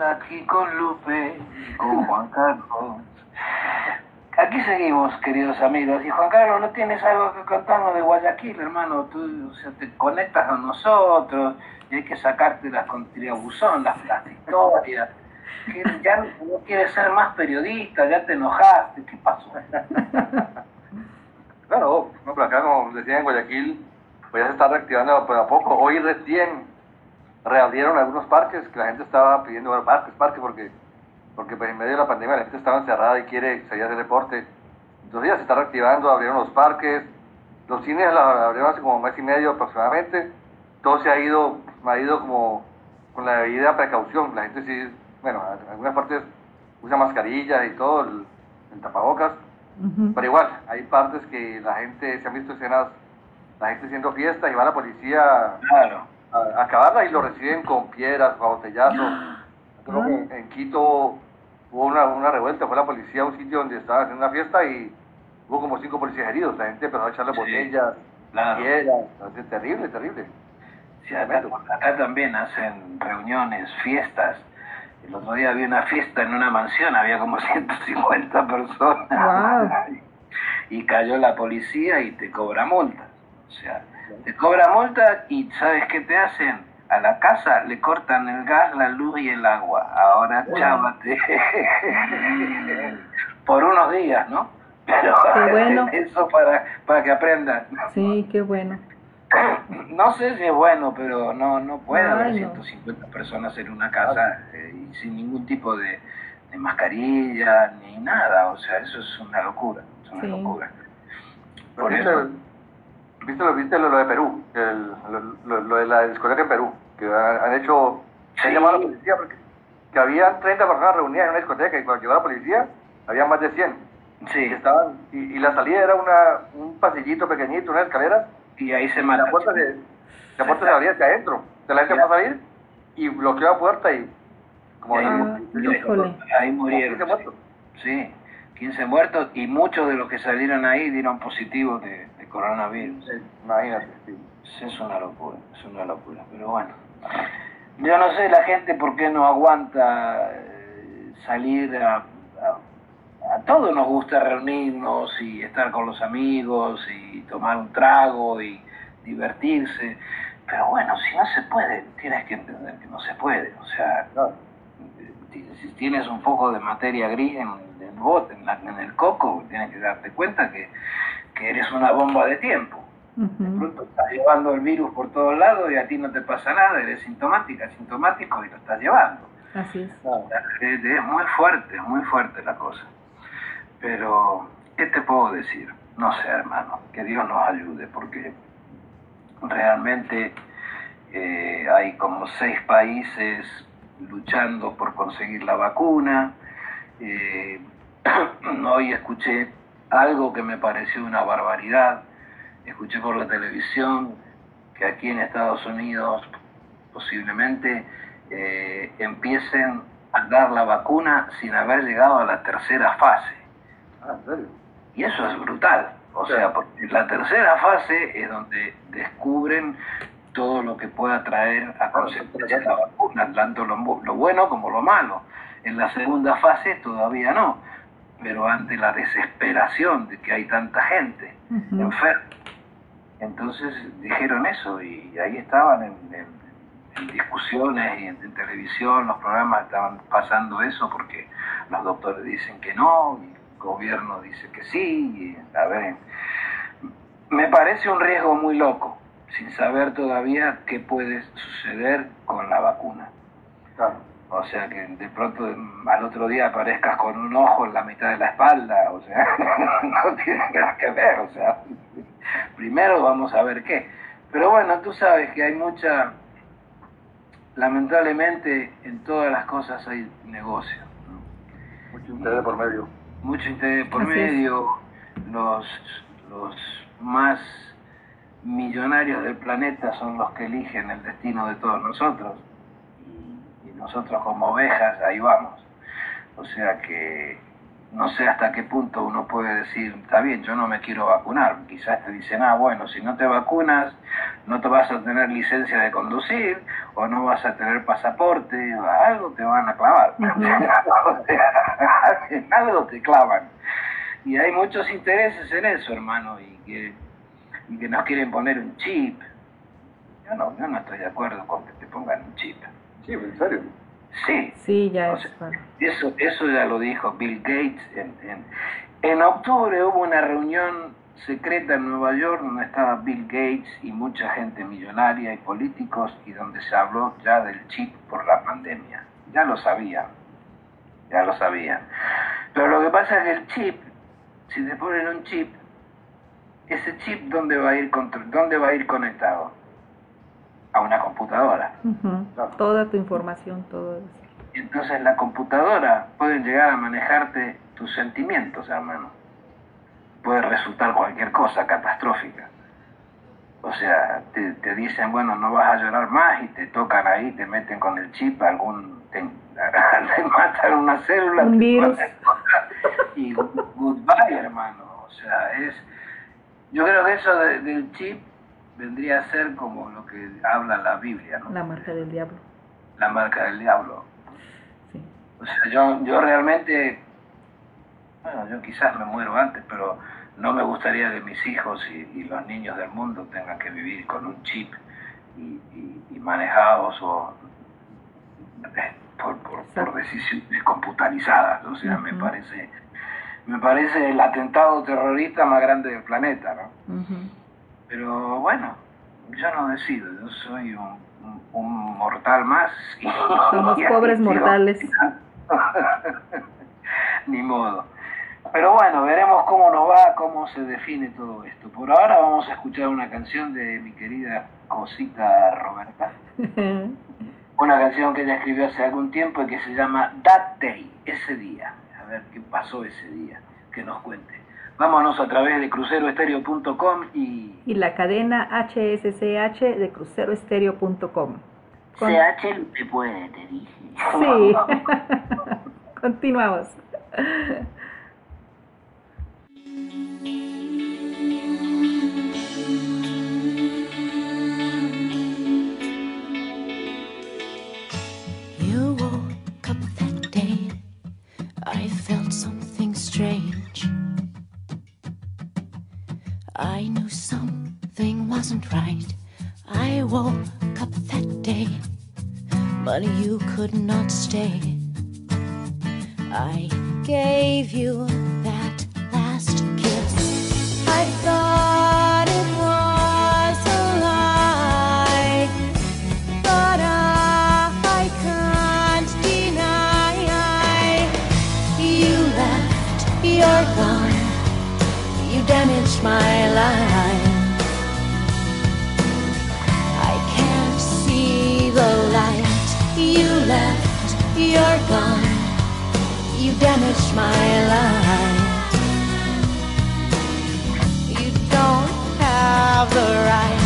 Speaker 3: Aquí con Lupe, con Juan Carlos. Aquí seguimos, queridos amigos. Y Juan Carlos, ¿no tienes algo que contarnos de Guayaquil, hermano? Tú te conectas a nosotros y hay que sacarte las con buzón, las, historias. Ya no, quieres ser más periodista, ya te enojaste. ¿Qué pasó?
Speaker 5: Claro, no, pero acá, como decía en Guayaquil, pues ya se está reactivando poco a poco. Hoy recién reabrieron algunos parques que la gente estaba pidiendo, bueno, parques, parques, porque, porque pues en medio de la pandemia la gente estaba encerrada y quiere salir a hacer deporte. Entonces ya se está reactivando, abrieron los parques, los cines la abrieron hace como un mes y medio aproximadamente. Todo se ha ido, ha ido como con la debida precaución. La gente sí, bueno, en algunas partes usa mascarillas y todo, el, el tapabocas.
Speaker 2: Ujú.
Speaker 5: Pero igual, hay partes que la gente, se han visto escenas, la gente haciendo fiestas y va la policía
Speaker 3: Claro.
Speaker 5: A, acabarla y lo reciben con piedras, botellazos. Creo que en, en Quito hubo una, una revuelta, fue la policía a un sitio donde estaban haciendo una fiesta y hubo como cinco policías heridos. La gente empezó a echarle
Speaker 3: Sí,
Speaker 5: botellas,
Speaker 3: claro.
Speaker 5: piedras, es terrible, terrible.
Speaker 3: Sí, acá, acá también hacen reuniones, fiestas. El otro día había una fiesta en una mansión, había como 150 personas. Y cayó la policía y te cobra multa. O sea, te cobra multa y ¿sabes qué te hacen? A la casa le cortan el gas, la luz y el agua. Ahora chávate. Por unos días, ¿no? Pero
Speaker 2: Qué bueno.
Speaker 3: eso para, para que aprendan.
Speaker 2: Sí, qué bueno.
Speaker 3: No sé si es bueno, pero no no puede haber
Speaker 2: Ay, no.
Speaker 3: 150 personas en una casa eh, y sin ningún tipo de, de mascarilla ni nada. O sea, eso es una locura. Es una
Speaker 2: Sí.
Speaker 3: locura. Por
Speaker 5: ¿Viste,
Speaker 3: eso.
Speaker 5: Viste, lo, viste lo, lo de Perú? El- lo, lo- de la discoteca en Perú, que han, han hecho, se
Speaker 3: Sí.
Speaker 5: llamado a la policía porque que habían 30 personas reunidas en una discoteca y cuando llegó la policía había más de 100.
Speaker 3: Sí,
Speaker 5: Y, estaban, y, y la salida era una, un pasillito pequeñito, una escalera,
Speaker 3: y ahí se
Speaker 5: y
Speaker 3: mata.
Speaker 5: la puerta se, la puerta se abría hacia adentro. De la gente va a salir y bloqueó la puerta y como
Speaker 3: Y ahí,
Speaker 2: Ah,
Speaker 5: digo,
Speaker 2: híjole.
Speaker 3: ahí murieron.
Speaker 5: 15 muertos.
Speaker 3: Sí, 15 muertos y muchos de los que salieron ahí dieron positivo de, de coronavirus.
Speaker 5: Sí, imagínate. sí.
Speaker 3: Es una locura, es una locura, pero bueno. Yo no sé la gente por qué no aguanta eh, salir a, a, a todos nos gusta reunirnos y estar con los amigos y tomar un trago y divertirse, pero bueno, si no se puede, tienes que entender que no se puede, o sea, si tienes un poco de materia gris en, en el bote, en, la- en el coco, tienes que darte cuenta que, que eres una bomba de tiempo. De
Speaker 2: Ujú.
Speaker 3: pronto estás llevando el virus por todos lados y a ti no te pasa nada, eres sintomática, sintomático y lo estás llevando.
Speaker 2: Así es.
Speaker 3: Es, es muy fuerte, es muy fuerte la cosa. Pero, ¿qué te puedo decir? No sé, hermano, que Dios nos ayude, porque realmente eh, hay como seis países luchando por conseguir la vacuna. Eh, hoy escuché algo que me pareció una barbaridad. Escuché por la televisión que aquí en Estados Unidos posiblemente eh, empiecen a dar la vacuna sin haber llegado a la tercera fase.
Speaker 5: Ah.
Speaker 3: Y eso es brutal. O sea, porque la tercera fase es donde descubren todo lo que pueda traer a consecuencia la vacuna, tanto lo bueno como lo malo. En la segunda fase todavía no, pero ante la desesperación de que hay tanta gente enferma, entonces dijeron eso y ahí estaban en, en- en discusiones y en, en televisión, los programas estaban pasando eso porque los doctores dicen que no, y el gobierno dice que sí, y, a ver, me parece un riesgo muy loco, sin saber todavía qué puede suceder con la vacuna.
Speaker 5: Claro.
Speaker 3: O sea, que de pronto al otro día aparezcas con un ojo en la mitad de la espalda, o sea, no tiene nada que ver, o sea, primero vamos a ver qué. Pero bueno, tú sabes que hay mucha, lamentablemente en todas las cosas hay negocio, ¿no?
Speaker 5: Mucho interés por medio.
Speaker 3: mucho interés por
Speaker 2: Así es.
Speaker 3: medio, los, los más millonarios del planeta son los que eligen el destino de todos nosotros nosotros como ovejas ahí vamos. O sea que no sé hasta qué punto uno puede decir, está bien, yo no me quiero vacunar. Quizás te dicen, ah, bueno, si no te vacunas, no te vas a tener licencia de conducir o no vas a tener pasaporte, o algo te van a clavar. O sea, en algo te clavan. Y hay muchos intereses en eso, hermano, y que, y que nos quieren poner un chip. Yo no, yo no estoy de acuerdo con que te pongan un chip.
Speaker 5: Sí, en serio.
Speaker 3: Sí,
Speaker 2: Sí, ya
Speaker 3: O
Speaker 2: es.
Speaker 3: sea,
Speaker 2: bueno.
Speaker 3: eso, eso ya lo dijo Bill Gates. En, en, en octubre hubo una reunión secreta en Nueva York donde estaba Bill Gates y mucha gente millonaria y políticos y donde se habló ya del chip por la pandemia. Ya lo sabían, ya lo sabían. Pero lo que pasa es que el chip, si te ponen un chip, ese chip dónde va a ir contro- dónde va a ir conectado? A una computadora.
Speaker 2: Toda tu información, todo eso.
Speaker 3: Entonces la computadora puede llegar a manejarte tus sentimientos, hermano. Puede resultar cualquier cosa catastrófica. O sea, te, te dicen, bueno, no vas a llorar más y te tocan ahí, te meten con el chip algún... Te, te matan una célula.
Speaker 2: Un virus.
Speaker 3: Y goodbye, hermano. O sea, es... Yo creo que eso de- del chip vendría a ser como lo que habla la Biblia, ¿no?
Speaker 2: La marca del diablo.
Speaker 3: La marca del diablo.
Speaker 2: Sí.
Speaker 3: O sea, yo, yo realmente, bueno, yo quizás me muero antes, pero no me gustaría que mis hijos y, y los niños del mundo tengan que vivir con un chip y, y- y manejados o eh, por, por, por decisiones computarizadas. O sea, me parece me parece el atentado terrorista más grande del planeta, ¿no?
Speaker 2: Ujú.
Speaker 3: Pero bueno, yo no decido, yo soy un, un- un mortal más. y-
Speaker 2: Somos
Speaker 3: y
Speaker 2: pobres mortales.
Speaker 3: Ni modo. Pero bueno, veremos cómo nos va, cómo se define todo esto. Por ahora vamos a escuchar una canción de mi querida cosita Roberta. Una canción que ella escribió hace algún tiempo y que se llama That Day, ese día. A ver qué pasó ese día, que nos cuente. Vámonos a través de cruceroestereo.com y
Speaker 2: y la cadena HSCH de cruceroestereo.com. Con-
Speaker 4: CH te puede, te dije.
Speaker 2: Sí. Continuamos.
Speaker 6: I knew something wasn't right. I woke up that day, but you could not stay. I gave you that last kiss. I thought my life. I can't see the light. You left, you're gone, you damaged my life. You don't have the right.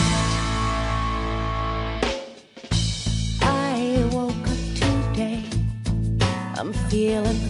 Speaker 6: I woke up today. I'm feeling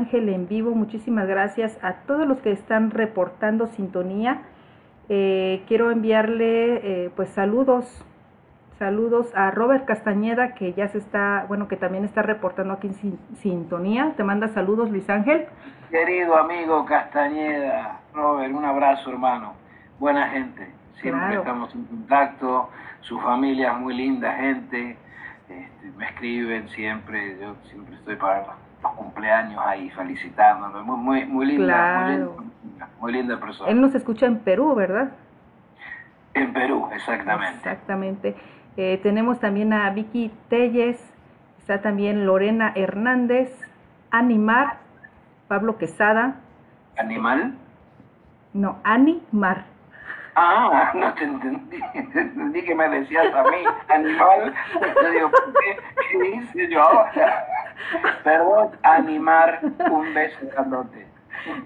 Speaker 2: Ángel en vivo. Muchísimas gracias a todos los que están reportando sintonía. Eh, quiero enviarle eh, pues saludos, saludos a Robert Castañeda que ya se está, bueno, que también está reportando aquí en sin- sintonía. Te manda saludos Luis Ángel.
Speaker 3: Querido amigo Castañeda, Robert, un abrazo hermano. Buena gente, siempre
Speaker 2: Claro.
Speaker 3: estamos en contacto, su familia es muy linda gente, este, me escriben siempre, yo siempre estoy para los cumpleaños ahí felicitándome, muy, muy, muy linda,
Speaker 2: Claro.
Speaker 3: muy linda, muy linda persona.
Speaker 2: Él nos escucha en Perú, ¿verdad?
Speaker 3: En Perú, exactamente.
Speaker 2: Exactamente. Eh, tenemos también a Vicky Telles, está también Lorena Hernández, Animar, Pablo Quesada,
Speaker 3: ¿Animal?
Speaker 2: no, Animar.
Speaker 3: Ah, no te entendí. Entendí que me decías a mí, animal. Yo digo, ¿qué, hice yo ahora? Perdón, animar un beso grandote.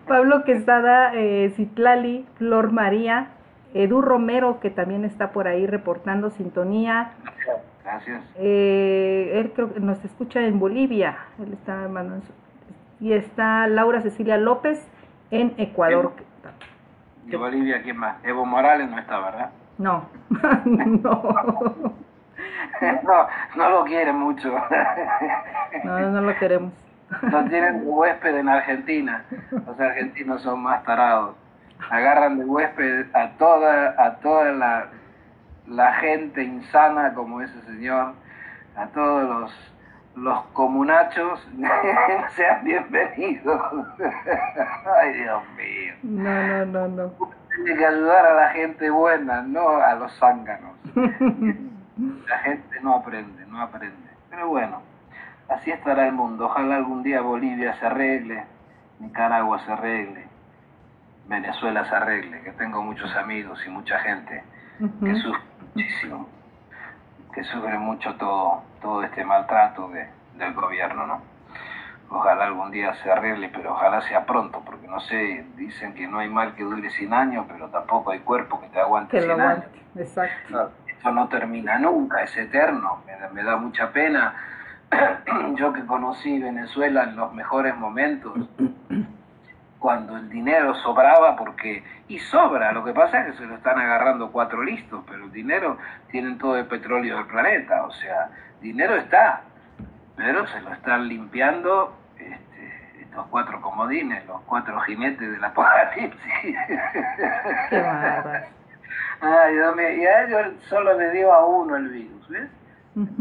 Speaker 2: Pablo Quesada, eh, Citlali, Flor María, Edu Romero, que también está por ahí reportando sintonía.
Speaker 3: Gracias.
Speaker 2: Eh, él creo que nos escucha en Bolivia. Él está mandando su- y está Laura Cecilia López en Ecuador.
Speaker 3: De Bolivia, ¿quién más? Evo Morales no está, ¿verdad?
Speaker 2: No, no,
Speaker 3: No, no lo quiere mucho.
Speaker 2: no, no lo queremos.
Speaker 3: Lo tienen de huésped en Argentina. Los argentinos son más tarados. Agarran de huésped a toda, a toda la, la gente insana como ese señor, a todos los, los comunachos, sean bienvenidos. Ay, Dios mío.
Speaker 2: No, no, no, no.
Speaker 3: Tiene que ayudar a la gente buena, no a los zánganos. La gente no aprende, no aprende. Pero bueno, así estará el mundo. Ojalá algún día Bolivia se arregle, Nicaragua se arregle, Venezuela se arregle, que tengo muchos amigos y mucha gente que sufre muchísimo, que sufre mucho todo, todo este maltrato de- del gobierno, ¿no? Ojalá algún día se arregle, pero ojalá sea pronto, porque no sé, dicen que no hay mal que dure 100 años, pero tampoco hay cuerpo que te aguante
Speaker 2: Que lo
Speaker 3: 100 años.
Speaker 2: aguante. Exacto.
Speaker 3: Esto no termina nunca, es eterno, me da, me da mucha pena. Yo que conocí Venezuela en los mejores momentos, cuando el dinero sobraba, porque, y sobra, lo que pasa es que se lo están agarrando cuatro listos, pero el dinero tienen todo el petróleo del planeta, o sea, dinero está, pero se lo están limpiando este, estos cuatro comodines, los cuatro jinetes del apocalipsis.
Speaker 2: Qué.
Speaker 3: Ay, y a ellos solo le dio a uno el virus, ¿ves?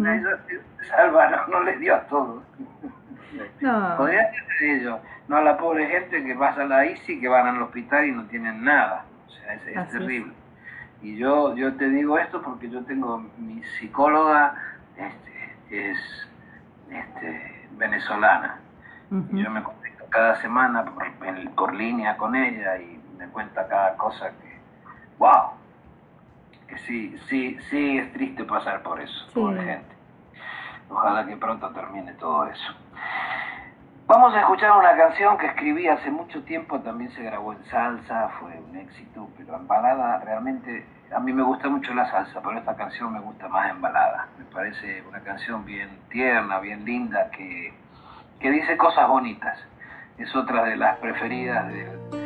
Speaker 3: A ellos salvaron, no les dio a todos.
Speaker 2: No.
Speaker 3: Podrían ser ellos, no a la pobre gente que pasa la ICI, que van al hospital y no tienen nada. O sea, es, es
Speaker 2: Así es.
Speaker 3: terrible. Y yo, yo te digo esto porque yo tengo mi psicóloga, este, es este, venezolana. Y yo me conecto cada semana por, por línea con ella y me cuenta cada cosa que, wow, que sí, sí, sí es triste pasar por eso,
Speaker 2: Sí.
Speaker 3: pobre gente. Ojalá que pronto termine todo eso. Vamos a escuchar una canción que escribí hace mucho tiempo, también se grabó en salsa, fue un éxito, pero en balada realmente, a mí me gusta mucho la salsa, pero esta canción me gusta más en balada. Me parece una canción bien tierna, bien linda, que, que dice cosas bonitas. Es otra de las preferidas del,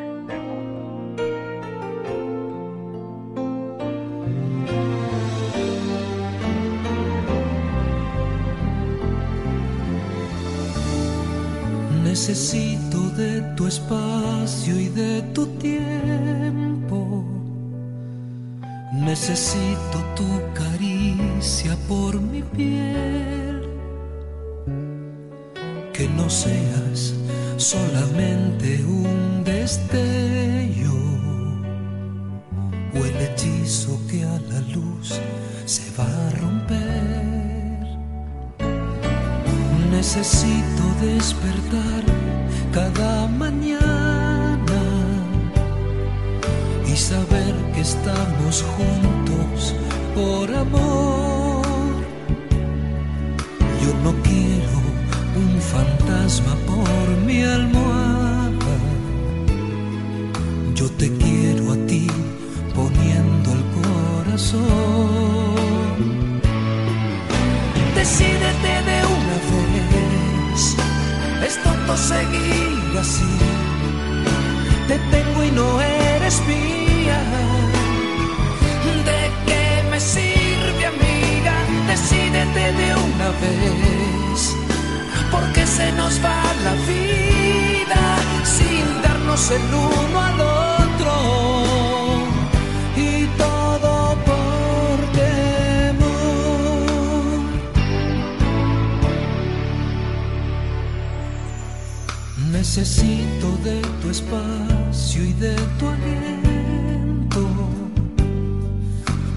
Speaker 1: Necesito de tu espacio y de tu tiempo. Necesito tu caricia por mi piel. que no seas solamente un destello o el hechizo que a la luz se va a romper. Necesito despertar cada mañana y saber que estamos juntos por amor. Yo no quiero un fantasma por mi almohada. Yo te quiero a ti poniendo el corazón. Decídete de. Tonto seguir así. Te tengo y no eres mía. ¿De qué me sirve, amiga? Decídete de una vez. Porque se nos va la vida sin darnos el uno al otro. Necesito de tu espacio y de tu aliento.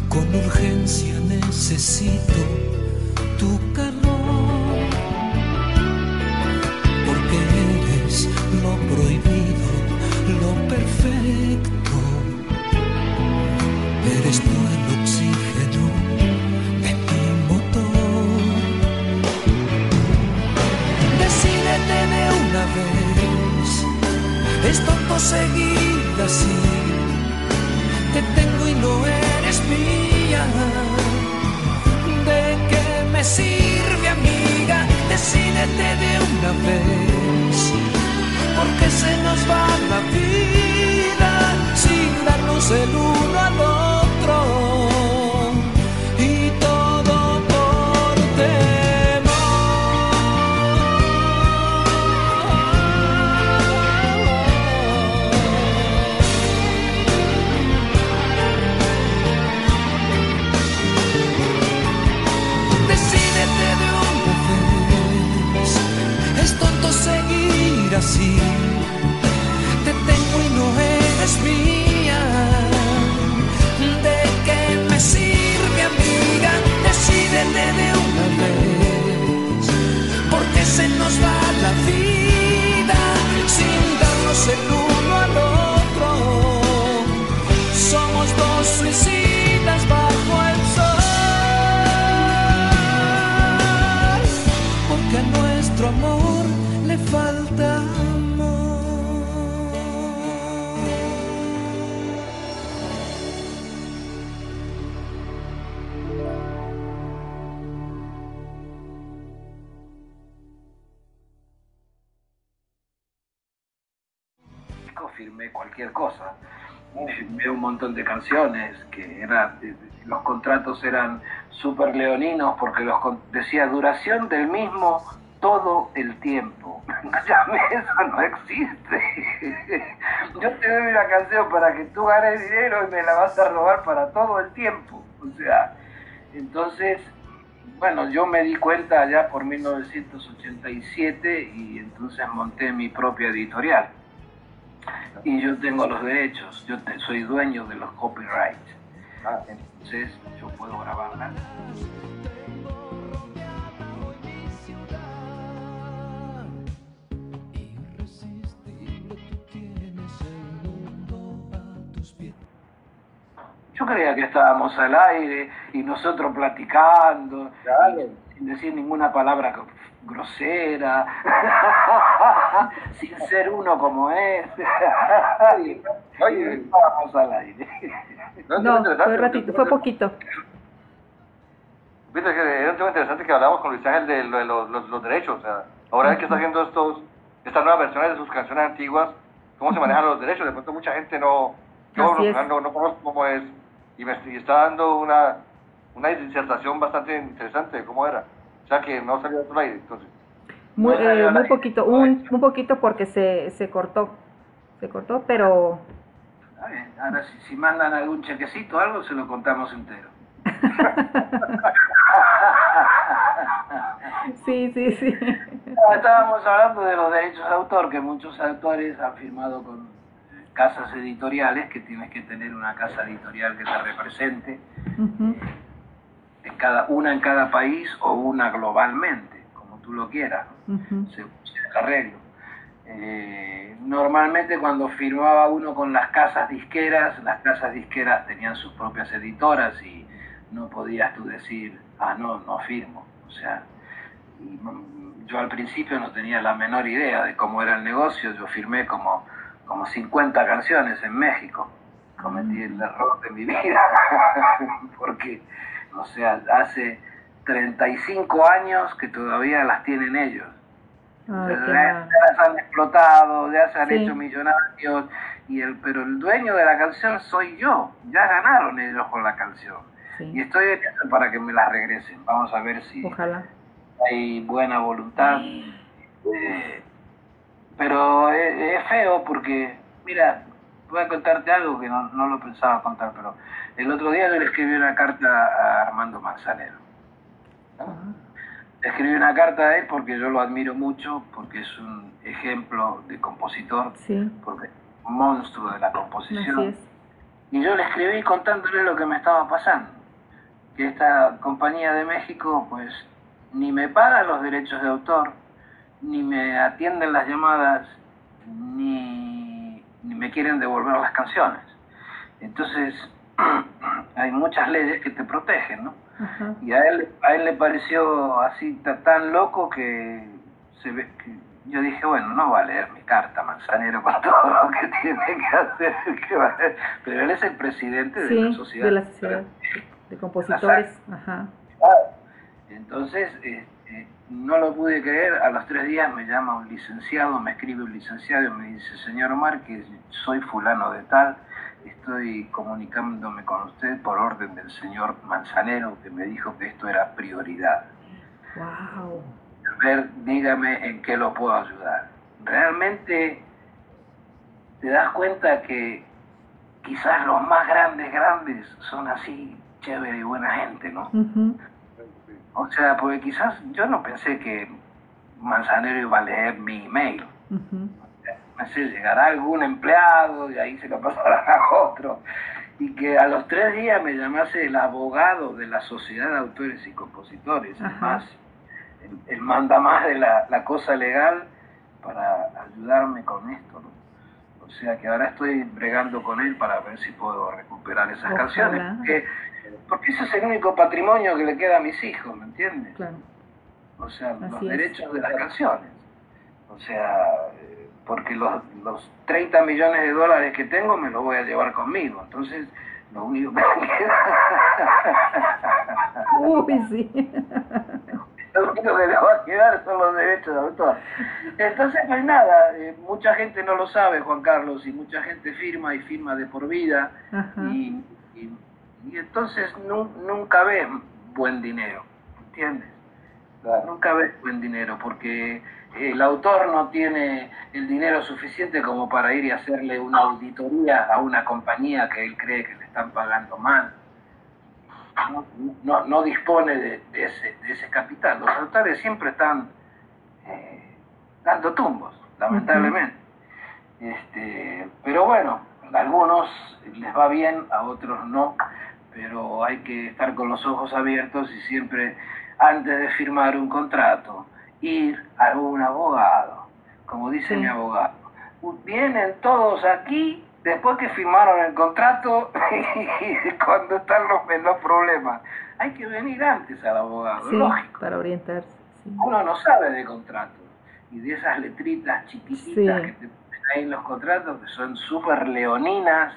Speaker 1: Con urgencia necesito tu calor.
Speaker 3: Eran súper leoninos porque los decía duración del mismo todo el tiempo. Escúchame, eso no existe. Yo te doy una canción para que tú ganes dinero y me la vas a robar para todo el tiempo. O sea, entonces, bueno, yo me di cuenta ya por 1987 y entonces monté mi propia editorial y yo tengo los derechos, yo te- soy dueño de los copyrights. Entonces yo puedo grabarla. Yo creía que estábamos al aire y nosotros platicando, sin decir ninguna palabra grosera, sin ser uno como es. Y- y estábamos al aire.
Speaker 2: No, fue ratito, fue poquito.
Speaker 5: Viste que era un tema interesante que hablábamos con Luis Ángel de, lo de los, los- los derechos. O sea, ahora él que está haciendo estos, estas nuevas versiones de sus canciones antiguas, cómo se manejan los derechos. De pronto mucha gente no,
Speaker 2: es.
Speaker 5: no, no, no conozco cómo es y me y está dando una, una disertación bastante interesante de cómo era. Sea que no salió tu aire, entonces.
Speaker 2: Muy,
Speaker 5: No
Speaker 2: eh, muy poquito, un, un poquito porque se, se cortó. Se cortó, pero.
Speaker 3: Ahora, si, si mandan algún chequecito o algo, se lo contamos entero.
Speaker 2: Sí, sí, sí.
Speaker 3: No, Estábamos hablando de los derechos de autor, que muchos autores han firmado con eh, casas editoriales, que tienes que tener una casa editorial que te represente, en cada, una en cada país o una globalmente, como tú lo quieras,
Speaker 2: Ujú.
Speaker 3: según sea el arreglo. Eh, normalmente cuando firmaba uno con las casas disqueras, las casas disqueras tenían sus propias editoras y no podías tú decir, ah, no, no firmo. O sea, mm, yo al principio no tenía la menor idea de cómo era el negocio, yo firmé como, como 50 canciones en México, cometí el error de mi vida, porque, o sea, hace 35 años que todavía las tienen ellos.
Speaker 2: Ay,
Speaker 3: Ya, ya las han explotado, ya se han
Speaker 2: Sí.
Speaker 3: hecho millonarios, y el, pero el dueño de la canción soy yo. Ya ganaron ellos con la canción. Y estoy en eso para que me la regresen. Vamos a ver si
Speaker 2: Ojalá.
Speaker 3: hay buena voluntad. Eh, pero es, es feo porque, mira, voy a contarte algo que no, no lo pensaba contar, pero el otro día yo le escribí una carta a Armando Manzanero. Le escribí una carta a él porque yo lo admiro mucho, porque es un ejemplo de compositor,
Speaker 2: Sí,
Speaker 3: porque es un monstruo de la composición. Y yo le escribí contándole lo que me estaba pasando. Que esta compañía de México, pues, ni me paga los derechos de autor, ni me atienden las llamadas, ni, ni me quieren devolver las canciones. Entonces, hay muchas leyes que te protegen, ¿no? Y a él, a él le pareció así ta- tan loco que se ve que yo dije, bueno, no va a leer mi carta, Manzanero, con todo lo que tiene que hacer. que va a hacer. Pero él es el presidente de la sociedad.
Speaker 2: de la sociedad de compositores. Ajá.
Speaker 3: Entonces, eh, no lo pude creer. A los tres días me llama un licenciado, me escribe un licenciado y me dice, señor Márquez, soy fulano de tal, estoy comunicándome con usted por orden del señor Manzanero, que me dijo que esto era prioridad.
Speaker 2: Wow.
Speaker 3: A ver, dígame en qué lo puedo ayudar. Realmente te das cuenta que quizás los más grandes, grandes son así, chévere y buena gente, ¿no? O sea, porque quizás yo no pensé que Manzanero iba a leer mi email.
Speaker 2: Ujú.
Speaker 3: Pensé, llegará algún empleado y ahí se lo pasará a otro. Y que a los tres días me llamase el abogado de la Sociedad de Autores y Compositores, el
Speaker 2: Ajá.
Speaker 3: más, el, el manda más de la, la cosa legal para ayudarme con esto. ¿no? O sea que ahora estoy bregando con él para ver si puedo recuperar esas
Speaker 2: Ojalá.
Speaker 3: canciones. Porque, porque ese es el único patrimonio que le queda a mis hijos, ¿me entiendes?
Speaker 2: Claro.
Speaker 3: O sea, los
Speaker 2: es.
Speaker 3: derechos de las canciones. O sea, eh, porque los, los 30 millones de dólares que tengo me los voy a llevar conmigo. Entonces, lo único que me queda,
Speaker 2: Uy, sí.
Speaker 3: lo único que le va a quedar son los derechos de autor. Entonces, pues nada, eh, mucha gente no lo sabe, Juan Carlos, y mucha gente firma y firma de por vida.
Speaker 2: Ajá.
Speaker 3: Y, y- y entonces nu- nunca ves buen dinero, ¿entiendes? Nunca ves buen dinero porque el autor no tiene el dinero suficiente como para ir y hacerle una auditoría a una compañía que él cree que le están pagando mal. No, no- no dispone de, de ese, de ese capital. Los autores siempre están eh, dando tumbos, lamentablemente. Este, pero bueno, a algunos les va bien, a otros no, pero hay que estar con los ojos abiertos y siempre, antes de firmar un contrato, ir a un abogado, como dice
Speaker 2: Sí.
Speaker 3: mi abogado. Vienen todos aquí después que firmaron el contrato y cuando están los, los problemas. Hay que venir antes al abogado,
Speaker 2: Sí,
Speaker 3: lógico
Speaker 2: para orientarse. Sí.
Speaker 3: uno no sabe de contratos y de esas letritas chiquititas que te ponen ahí en los contratos que son súper leoninas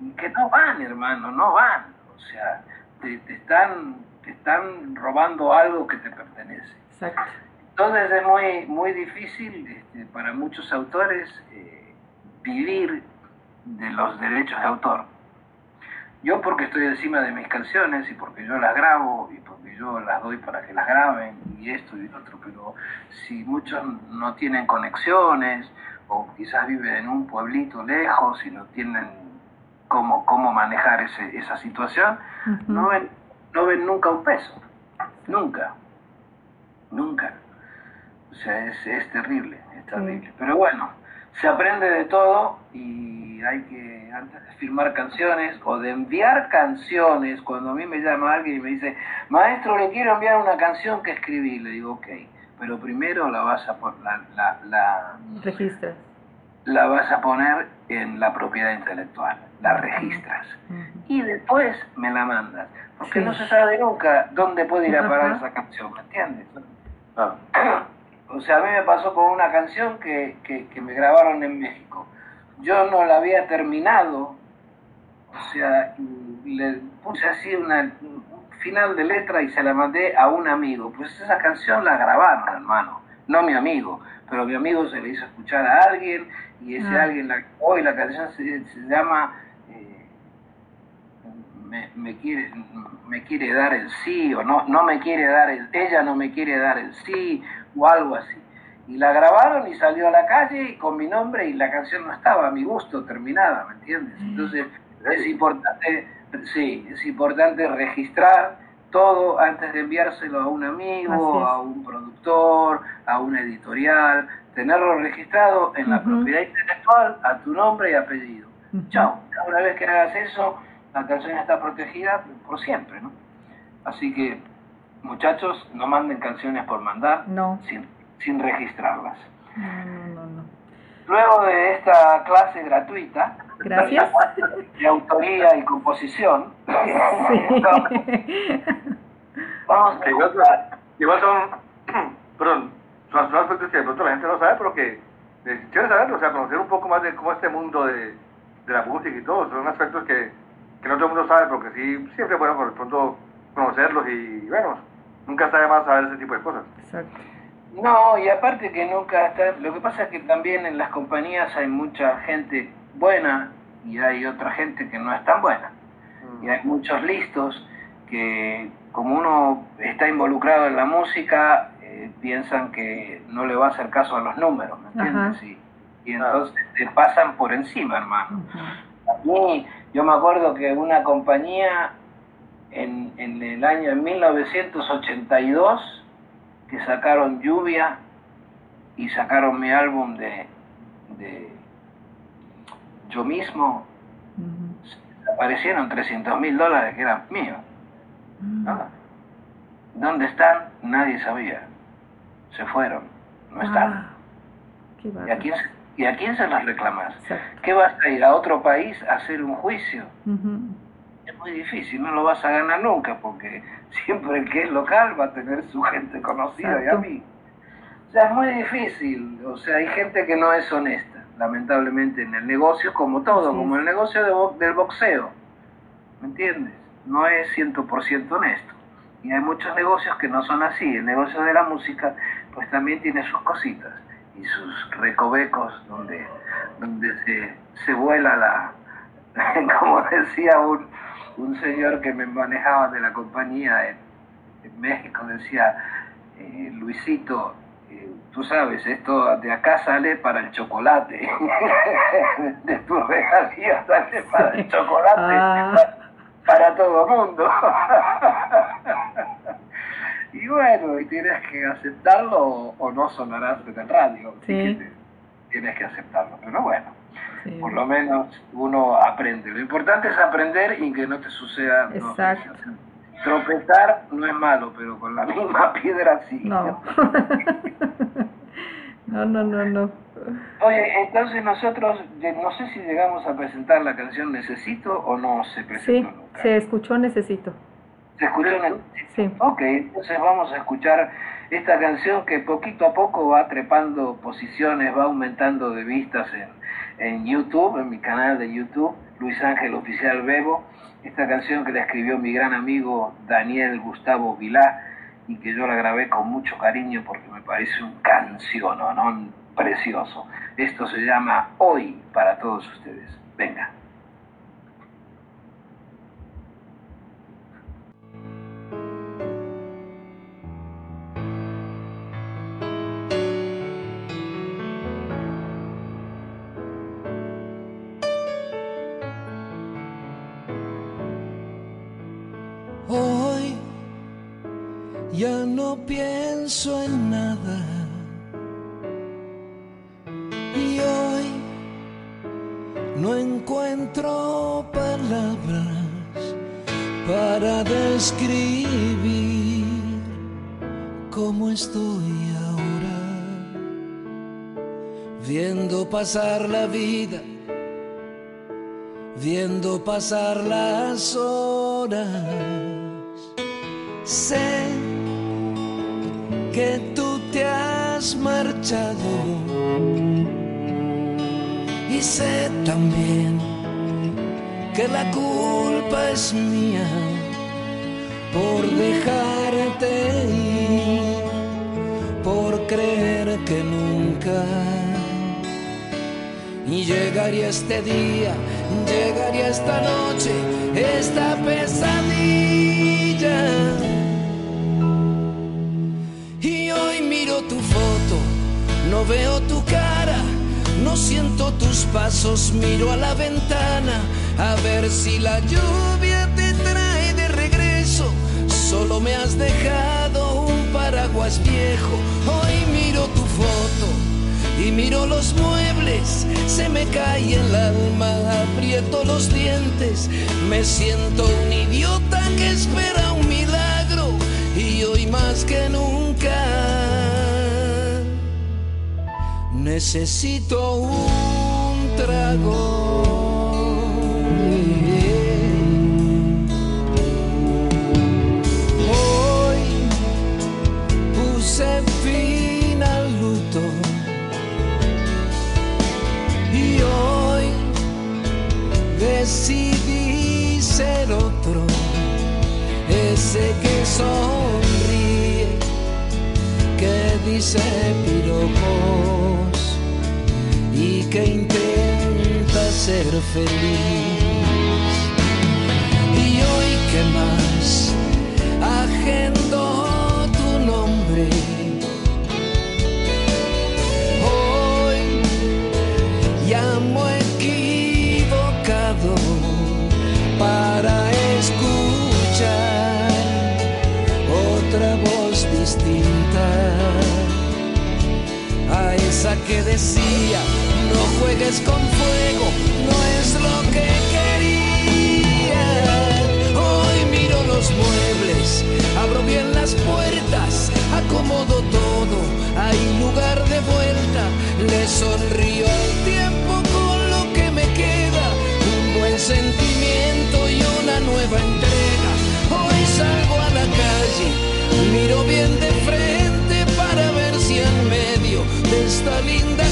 Speaker 3: y que no van, hermano, no van. O sea, te, te están, te están robando algo que te pertenece.
Speaker 2: Exacto.
Speaker 3: Entonces es muy, muy difícil este, para muchos autores eh, vivir de los derechos de autor. Yo porque estoy encima de mis canciones y porque yo las grabo y porque yo las doy para que las graben y esto y lo otro, pero si muchos no tienen conexiones o quizás viven en un pueblito lejos y no tienen cómo, cómo manejar ese- esa situación, no ven, no ven nunca un peso, nunca. nunca. O sea, es, es terrible, es terrible. Pero bueno, se aprende de todo y hay que, antes de firmar canciones o de enviar canciones, cuando a mí me llama alguien y me dice, maestro, le quiero enviar una canción que escribí, le digo, ok, pero primero la vas a poner, la, la, la,
Speaker 2: Registras.
Speaker 3: La vas a poner en la propiedad intelectual, la registras y después me la mandas. Porque
Speaker 2: Sí.
Speaker 3: no se sabe nunca dónde puede ir a parar esa canción, ¿me entiendes?
Speaker 5: Claro.
Speaker 3: O sea, a mí me pasó con una canción que, que, que me grabaron en México. Yo no la había terminado, o sea, le puse así una, un final de letra y se la mandé a un amigo. Pues esa canción la grabaron, hermano, no mi amigo, pero mi amigo se le hizo escuchar a alguien y ese
Speaker 2: Ah.
Speaker 3: alguien la hoy la canción se, se llama eh, me, me quiere me quiere dar el sí o no no me quiere dar el ella no me quiere dar el sí o algo así. Y la grabaron y salió a la calle y con mi nombre y la canción no estaba a mi gusto terminada me entiendes entonces es importante sí es importante registrar todo antes de enviárselo a un amigo a un productor a una editorial tenerlo registrado en la propiedad intelectual a tu nombre y apellido
Speaker 2: Ujú.
Speaker 3: Chao. Una vez que hagas eso, la canción está protegida por siempre, ¿no? Así que, muchachos, no manden canciones por mandar
Speaker 2: No.
Speaker 3: sin, sin registrarlas.
Speaker 2: No, no.
Speaker 3: Luego de esta clase gratuita
Speaker 2: Gracias.
Speaker 3: de autoría y composición,
Speaker 2: Sí.
Speaker 3: vamos a
Speaker 5: igual, igual son, perdón, son, son aspectos que de pronto la gente no sabe, pero que quiere saberlo, o sea, conocer un poco más de cómo este mundo de, de la música y todo, son aspectos que, que no todo el mundo sabe, pero que sí, siempre es bueno por de pronto conocerlos y, bueno, nunca está de más saber ese tipo de cosas.
Speaker 2: Exacto.
Speaker 3: No, y aparte que nunca está... Lo que pasa es que también en las compañías hay mucha gente buena y hay otra gente que no es tan buena. Y hay muchos listos que, como uno está involucrado en la música, eh, piensan que no le va a hacer caso a los números, ¿me entiendes? Y, y entonces te pasan por encima, hermano. A mí, yo me acuerdo que una compañía en, en el año en 1982 que sacaron Lluvia y sacaron mi álbum de, de yo mismo,
Speaker 2: Ujú.
Speaker 3: aparecieron 300 mil dólares que eran míos.
Speaker 2: Mm.
Speaker 3: Ah, ¿Dónde están? Nadie sabía. Se fueron. No están.
Speaker 2: Ah, qué
Speaker 3: ¿Y, a quién, se- ¿Y a quién se las reclamas?
Speaker 2: Exacto.
Speaker 3: ¿Qué vas a ir a otro país a hacer un juicio? Es muy difícil, no lo vas a ganar nunca, porque siempre el que es local va a tener su gente conocida y
Speaker 2: Exacto.
Speaker 3: amiga. O sea, es muy difícil. O sea, hay gente que no es honesta, lamentablemente, en el negocio, como todo, como el negocio de bo- del boxeo. ¿Me entiendes? No es 100% honesto. Y hay muchos negocios que no son así. El negocio de la música, pues también tiene sus cositas y sus recovecos donde, donde se, se vuela la, como decía un, un señor que me manejaba de la compañía en, en México, decía, eh, Luisito, eh, tú sabes, esto de acá sale para el chocolate, de tu regalía sale para el chocolate,
Speaker 2: Ah.
Speaker 3: para todo mundo. Y bueno, y tienes que aceptarlo o, o no sonarás en el radio.
Speaker 2: Sí.
Speaker 3: que te- tienes que aceptarlo, pero bueno.
Speaker 2: Sí.
Speaker 3: Por lo menos uno aprende. Lo importante es aprender y que no te suceda.
Speaker 2: Exacto.
Speaker 3: veces. Tropezar no es malo, pero con la misma piedra sí.
Speaker 2: No. no, no, no, no.
Speaker 3: Oye, entonces nosotros, no sé si llegamos a presentar la canción Necesito o no se
Speaker 2: Sí,
Speaker 3: presentó nunca.
Speaker 2: se escuchó Necesito.
Speaker 3: ¿Se escuchó el-
Speaker 2: Sí.
Speaker 3: Ok, entonces vamos a escuchar esta canción que poquito a poco va trepando posiciones, va aumentando de vistas en, en YouTube, en mi canal de YouTube, Luis Ángel Oficial Bebo. Esta canción que la escribió mi gran amigo Daniel Gustavo Vilá y que yo la grabé con mucho cariño porque me parece un canción, ¿no? Precioso. Esto se llama Hoy para todos ustedes. Venga.
Speaker 1: Pasar la vida, viendo pasar las horas. Sé que tú te has marchado y sé también que la culpa es mía por dejarte ir, por creer que nunca llegaría este día, llegaría esta noche, esta pesadilla. Y hoy miro tu foto, no veo tu cara, no siento tus pasos, miro a la ventana a ver si la lluvia te trae de regreso. Solo me has dejado un paraguas viejo, y miro los muebles, se me cae el alma, aprieto los dientes, me siento un idiota que espera un milagro y hoy más que nunca necesito un trago. Sonríe, que dice piropos y que intenta ser feliz. Y hoy que más agendo que decía no juegues con fuego no es lo que quería hoy miro los muebles abro bien las puertas acomodo todo hay lugar de vuelta. Le sonrío al tiempo con lo que me queda un buen sentimiento y una nueva entrega. Hoy salgo a la calle miro bien de frente esta linda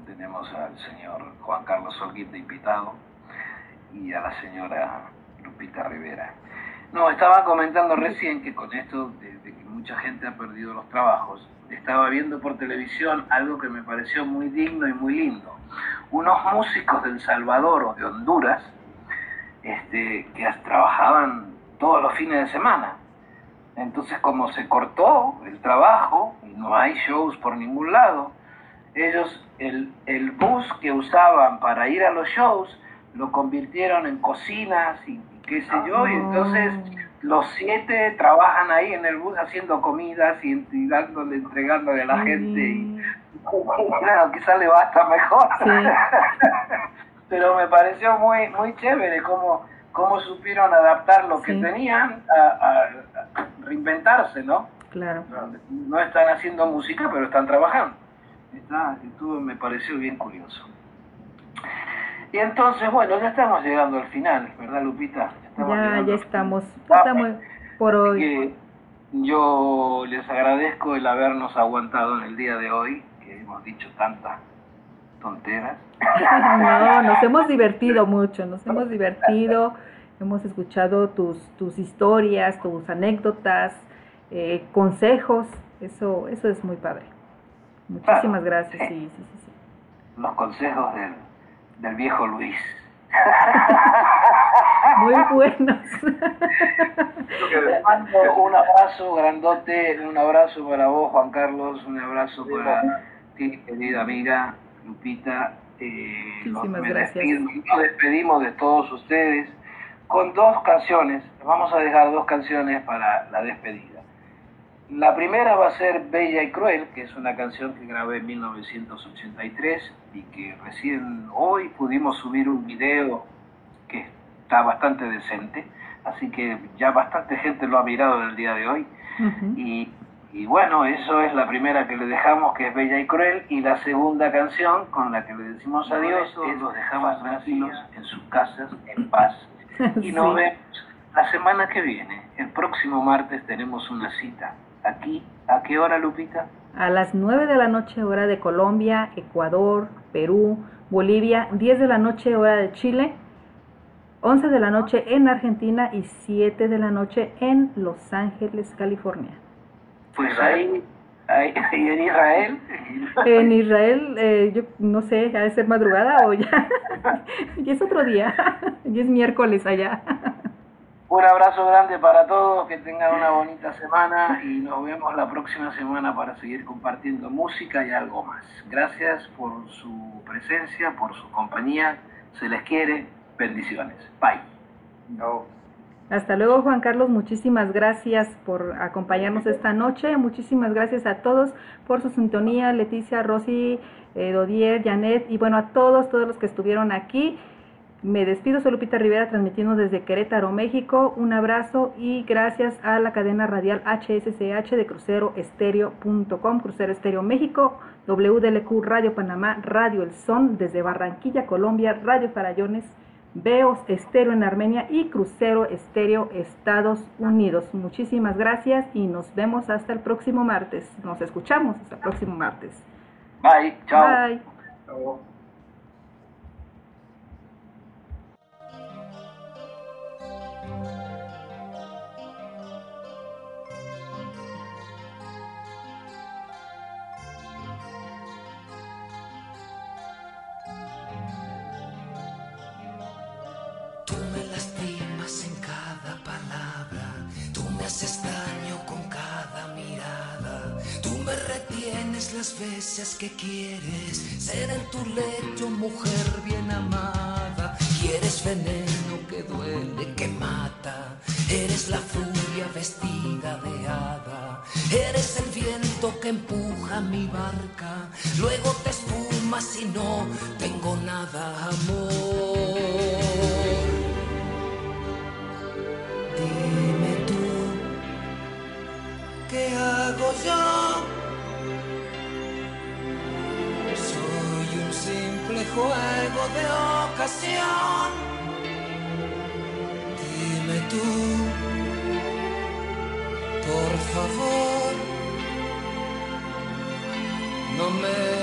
Speaker 3: tenemos al señor Juan Carlos Solguín de invitado y a la señora Lupita Rivera. No, estaba comentando recién que con esto de, de que mucha gente ha perdido los trabajos, estaba viendo por televisión algo que me pareció muy digno y muy lindo. Unos músicos de El Salvador o de Honduras este, que trabajaban todos los fines de semana. Entonces, como se cortó el trabajo no hay shows por ningún lado, ellos el, el bus que usaban para ir a los shows lo convirtieron en cocinas y, y qué sé yo, y entonces los siete trabajan ahí en el bus haciendo comidas y, y dándole, entregándole a la gente y claro, quizás le va hasta mejor. Pero me pareció muy, muy chévere cómo, cómo supieron adaptar lo que
Speaker 2: Sí.
Speaker 3: tenían a, a- a reinventarse, ¿no?
Speaker 2: Claro.
Speaker 3: No están haciendo música, pero están trabajando. Está, estuvo- me pareció bien curioso. Y entonces, bueno, ya estamos llegando al final, ¿verdad, Lupita? Estamos
Speaker 2: Ya, ya estamos, ya estamos por hoy.
Speaker 3: que yo les agradezco el habernos aguantado en el día de hoy, que hemos dicho tantas tonteras.
Speaker 2: No, nos hemos divertido mucho, nos hemos divertido, hemos escuchado tus, tus historias, tus anécdotas, eh, consejos, eso, eso es muy padre. Muchísimas
Speaker 3: Claro,
Speaker 2: gracias,
Speaker 3: sí.
Speaker 2: sí, sí, sí, sí.
Speaker 3: Los consejos del, del viejo Luis.
Speaker 2: Muy buenos.
Speaker 3: Mando un abrazo grandote, un abrazo para vos, Juan Carlos, un abrazo para ti, querida amiga Lupita. Eh,
Speaker 2: Muchísimas
Speaker 3: me
Speaker 2: gracias.
Speaker 3: despido- nos despedimos de todos ustedes con dos canciones. Vamos a dejar dos canciones para la despedida. La primera va a ser Bella y Cruel, que es una canción que grabé en 1983 y que recién hoy pudimos subir un video que está bastante decente, así que ya bastante gente lo ha mirado en el día de hoy. Y, y bueno, eso es la primera que le dejamos, que es Bella y Cruel, y la segunda canción con la que le decimos adiós es Los dejamos tranquilos en sus casas, en paz. Y nos
Speaker 2: Sí.
Speaker 3: vemos la semana que viene. El próximo martes tenemos una cita. Aquí, ¿a qué hora, Lupita?
Speaker 2: A las 9 de la noche hora de Colombia, Ecuador, Perú, Bolivia, 10 de la noche hora de Chile, 11 de la noche en Argentina y 7 de la noche en Los Ángeles, California.
Speaker 3: Pues ahí, ahí y en Israel.
Speaker 2: En Israel, eh, yo no sé, ha de ser madrugada o ya. y es otro día. y es miércoles allá.
Speaker 3: Un abrazo grande para todos, que tengan una bonita semana y nos vemos la próxima semana para seguir compartiendo música y algo más. Gracias por su presencia, por su compañía, se les quiere, bendiciones. Bye.
Speaker 5: No.
Speaker 2: Hasta luego, Juan Carlos. Muchísimas gracias por acompañarnos esta noche. Muchísimas gracias a todos por su sintonía. Leticia, Rosy, eh, Dodier, Janet y bueno, a todos, todos los que estuvieron aquí. Me despido, soy Lupita Rivera transmitiendo desde Querétaro, México. Un abrazo y gracias a la cadena radial HSCH de cruceroestereo.com, Crucero Estéreo México, WDLQ Radio Panamá, Radio El Son desde Barranquilla, Colombia, Radio Farallones, Veos Estéreo en Armenia y Crucero Estéreo Estados Unidos. Muchísimas gracias y nos vemos hasta el próximo martes. Nos escuchamos hasta el próximo martes.
Speaker 3: Bye. Chao.
Speaker 2: Bye.
Speaker 5: No.
Speaker 1: Las veces que quieres. Ser en tu lecho mujer bien amada, quieres veneno que duele, que mata, eres la furia vestida de hada, eres el viento que empuja mi barca, luego te esfumas y no tengo nada amor. Dime tú, por favor, no me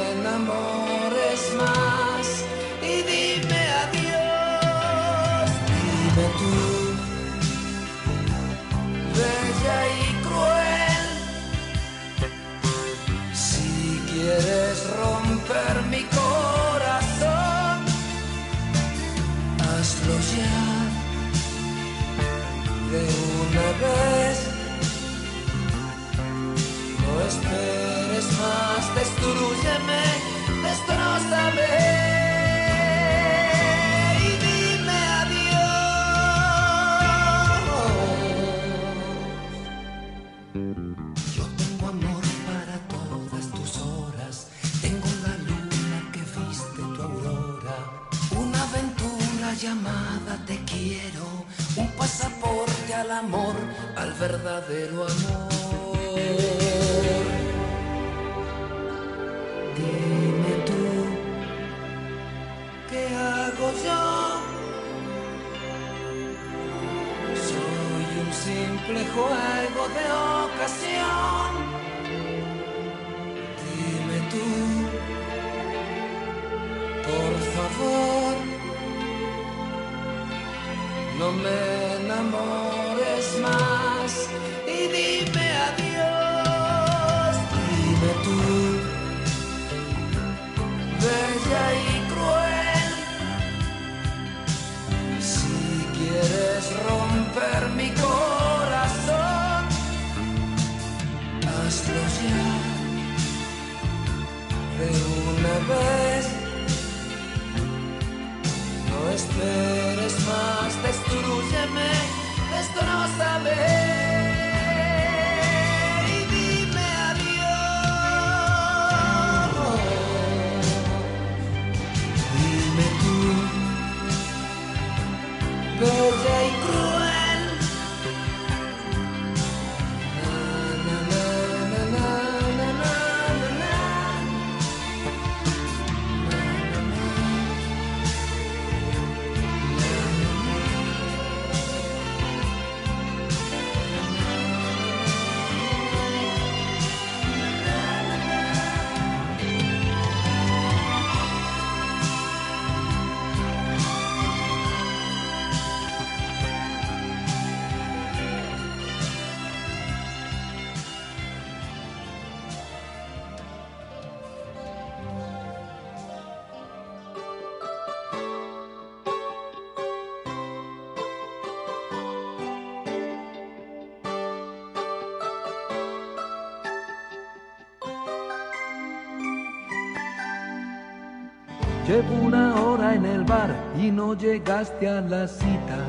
Speaker 1: y no llegaste a la cita.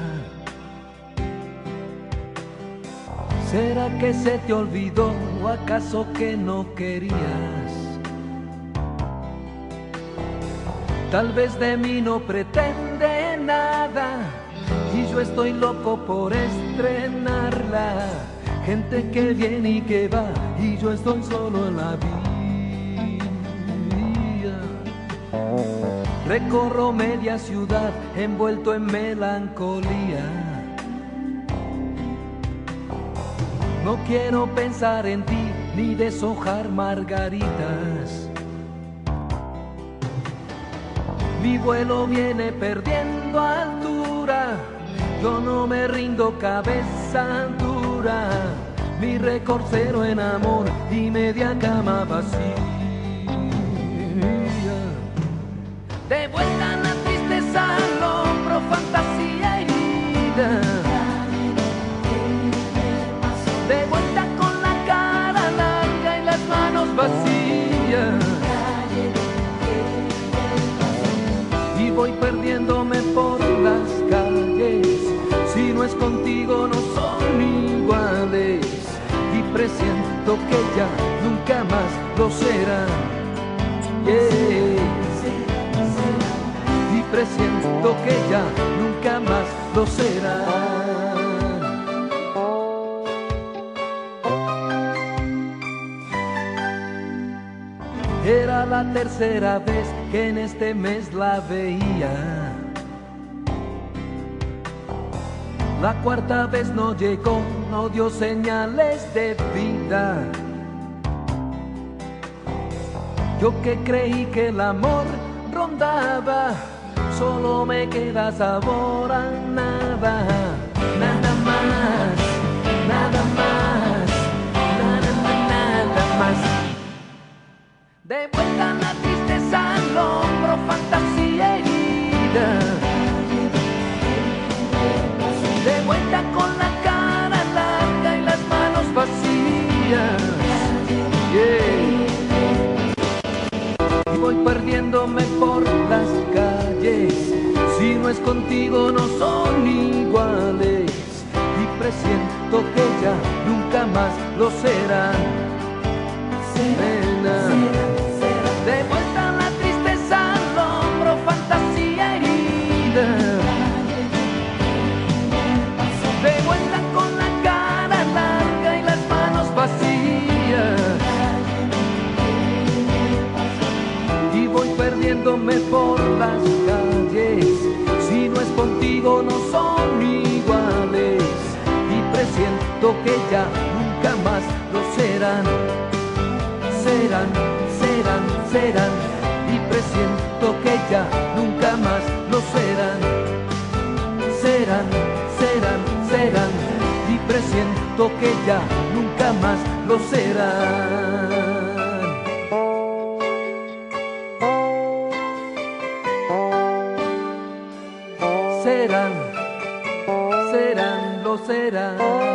Speaker 1: ¿Será que se te olvidó o acaso que no querías? Tal vez de mí no pretende nada y yo estoy loco por estrenarla. Gente que viene y que va y yo estoy solo en la vía. Recorro media ciudad envuelto en melancolía. No quiero pensar en ti ni deshojar margaritas. Mi vuelo viene perdiendo altura. Yo no me rindo cabeza dura. Mi récord cero en amor y media cama vacía. De vuelta la tristeza hombro, fantasía herida. De vuelta con la cara larga y las manos vacías. Y voy perdiéndome por las calles. Si no es contigo, no son iguales. Y presiento que ya nunca más lo y presiento que ya nunca más lo será. Era la tercera vez que en este mes la veía. La cuarta vez no llegó, no dio señales de vida. Yo que creí que el amor rondaba, solo me queda sabor a nada, nada más, nada más, nada, nada, nada más. De vuelta la tristeza al hombro, fantasía herida. Perdiéndome por las calles. Si no es contigo no son iguales y presiento que ya nunca más lo serán. Serena. Por las calles. Si no es contigo no son iguales y presiento que ya nunca más lo serán. Serán, serán, serán y presiento que ya nunca más lo serán. Serán, serán, serán, y presiento que ya nunca más lo serán. lo será.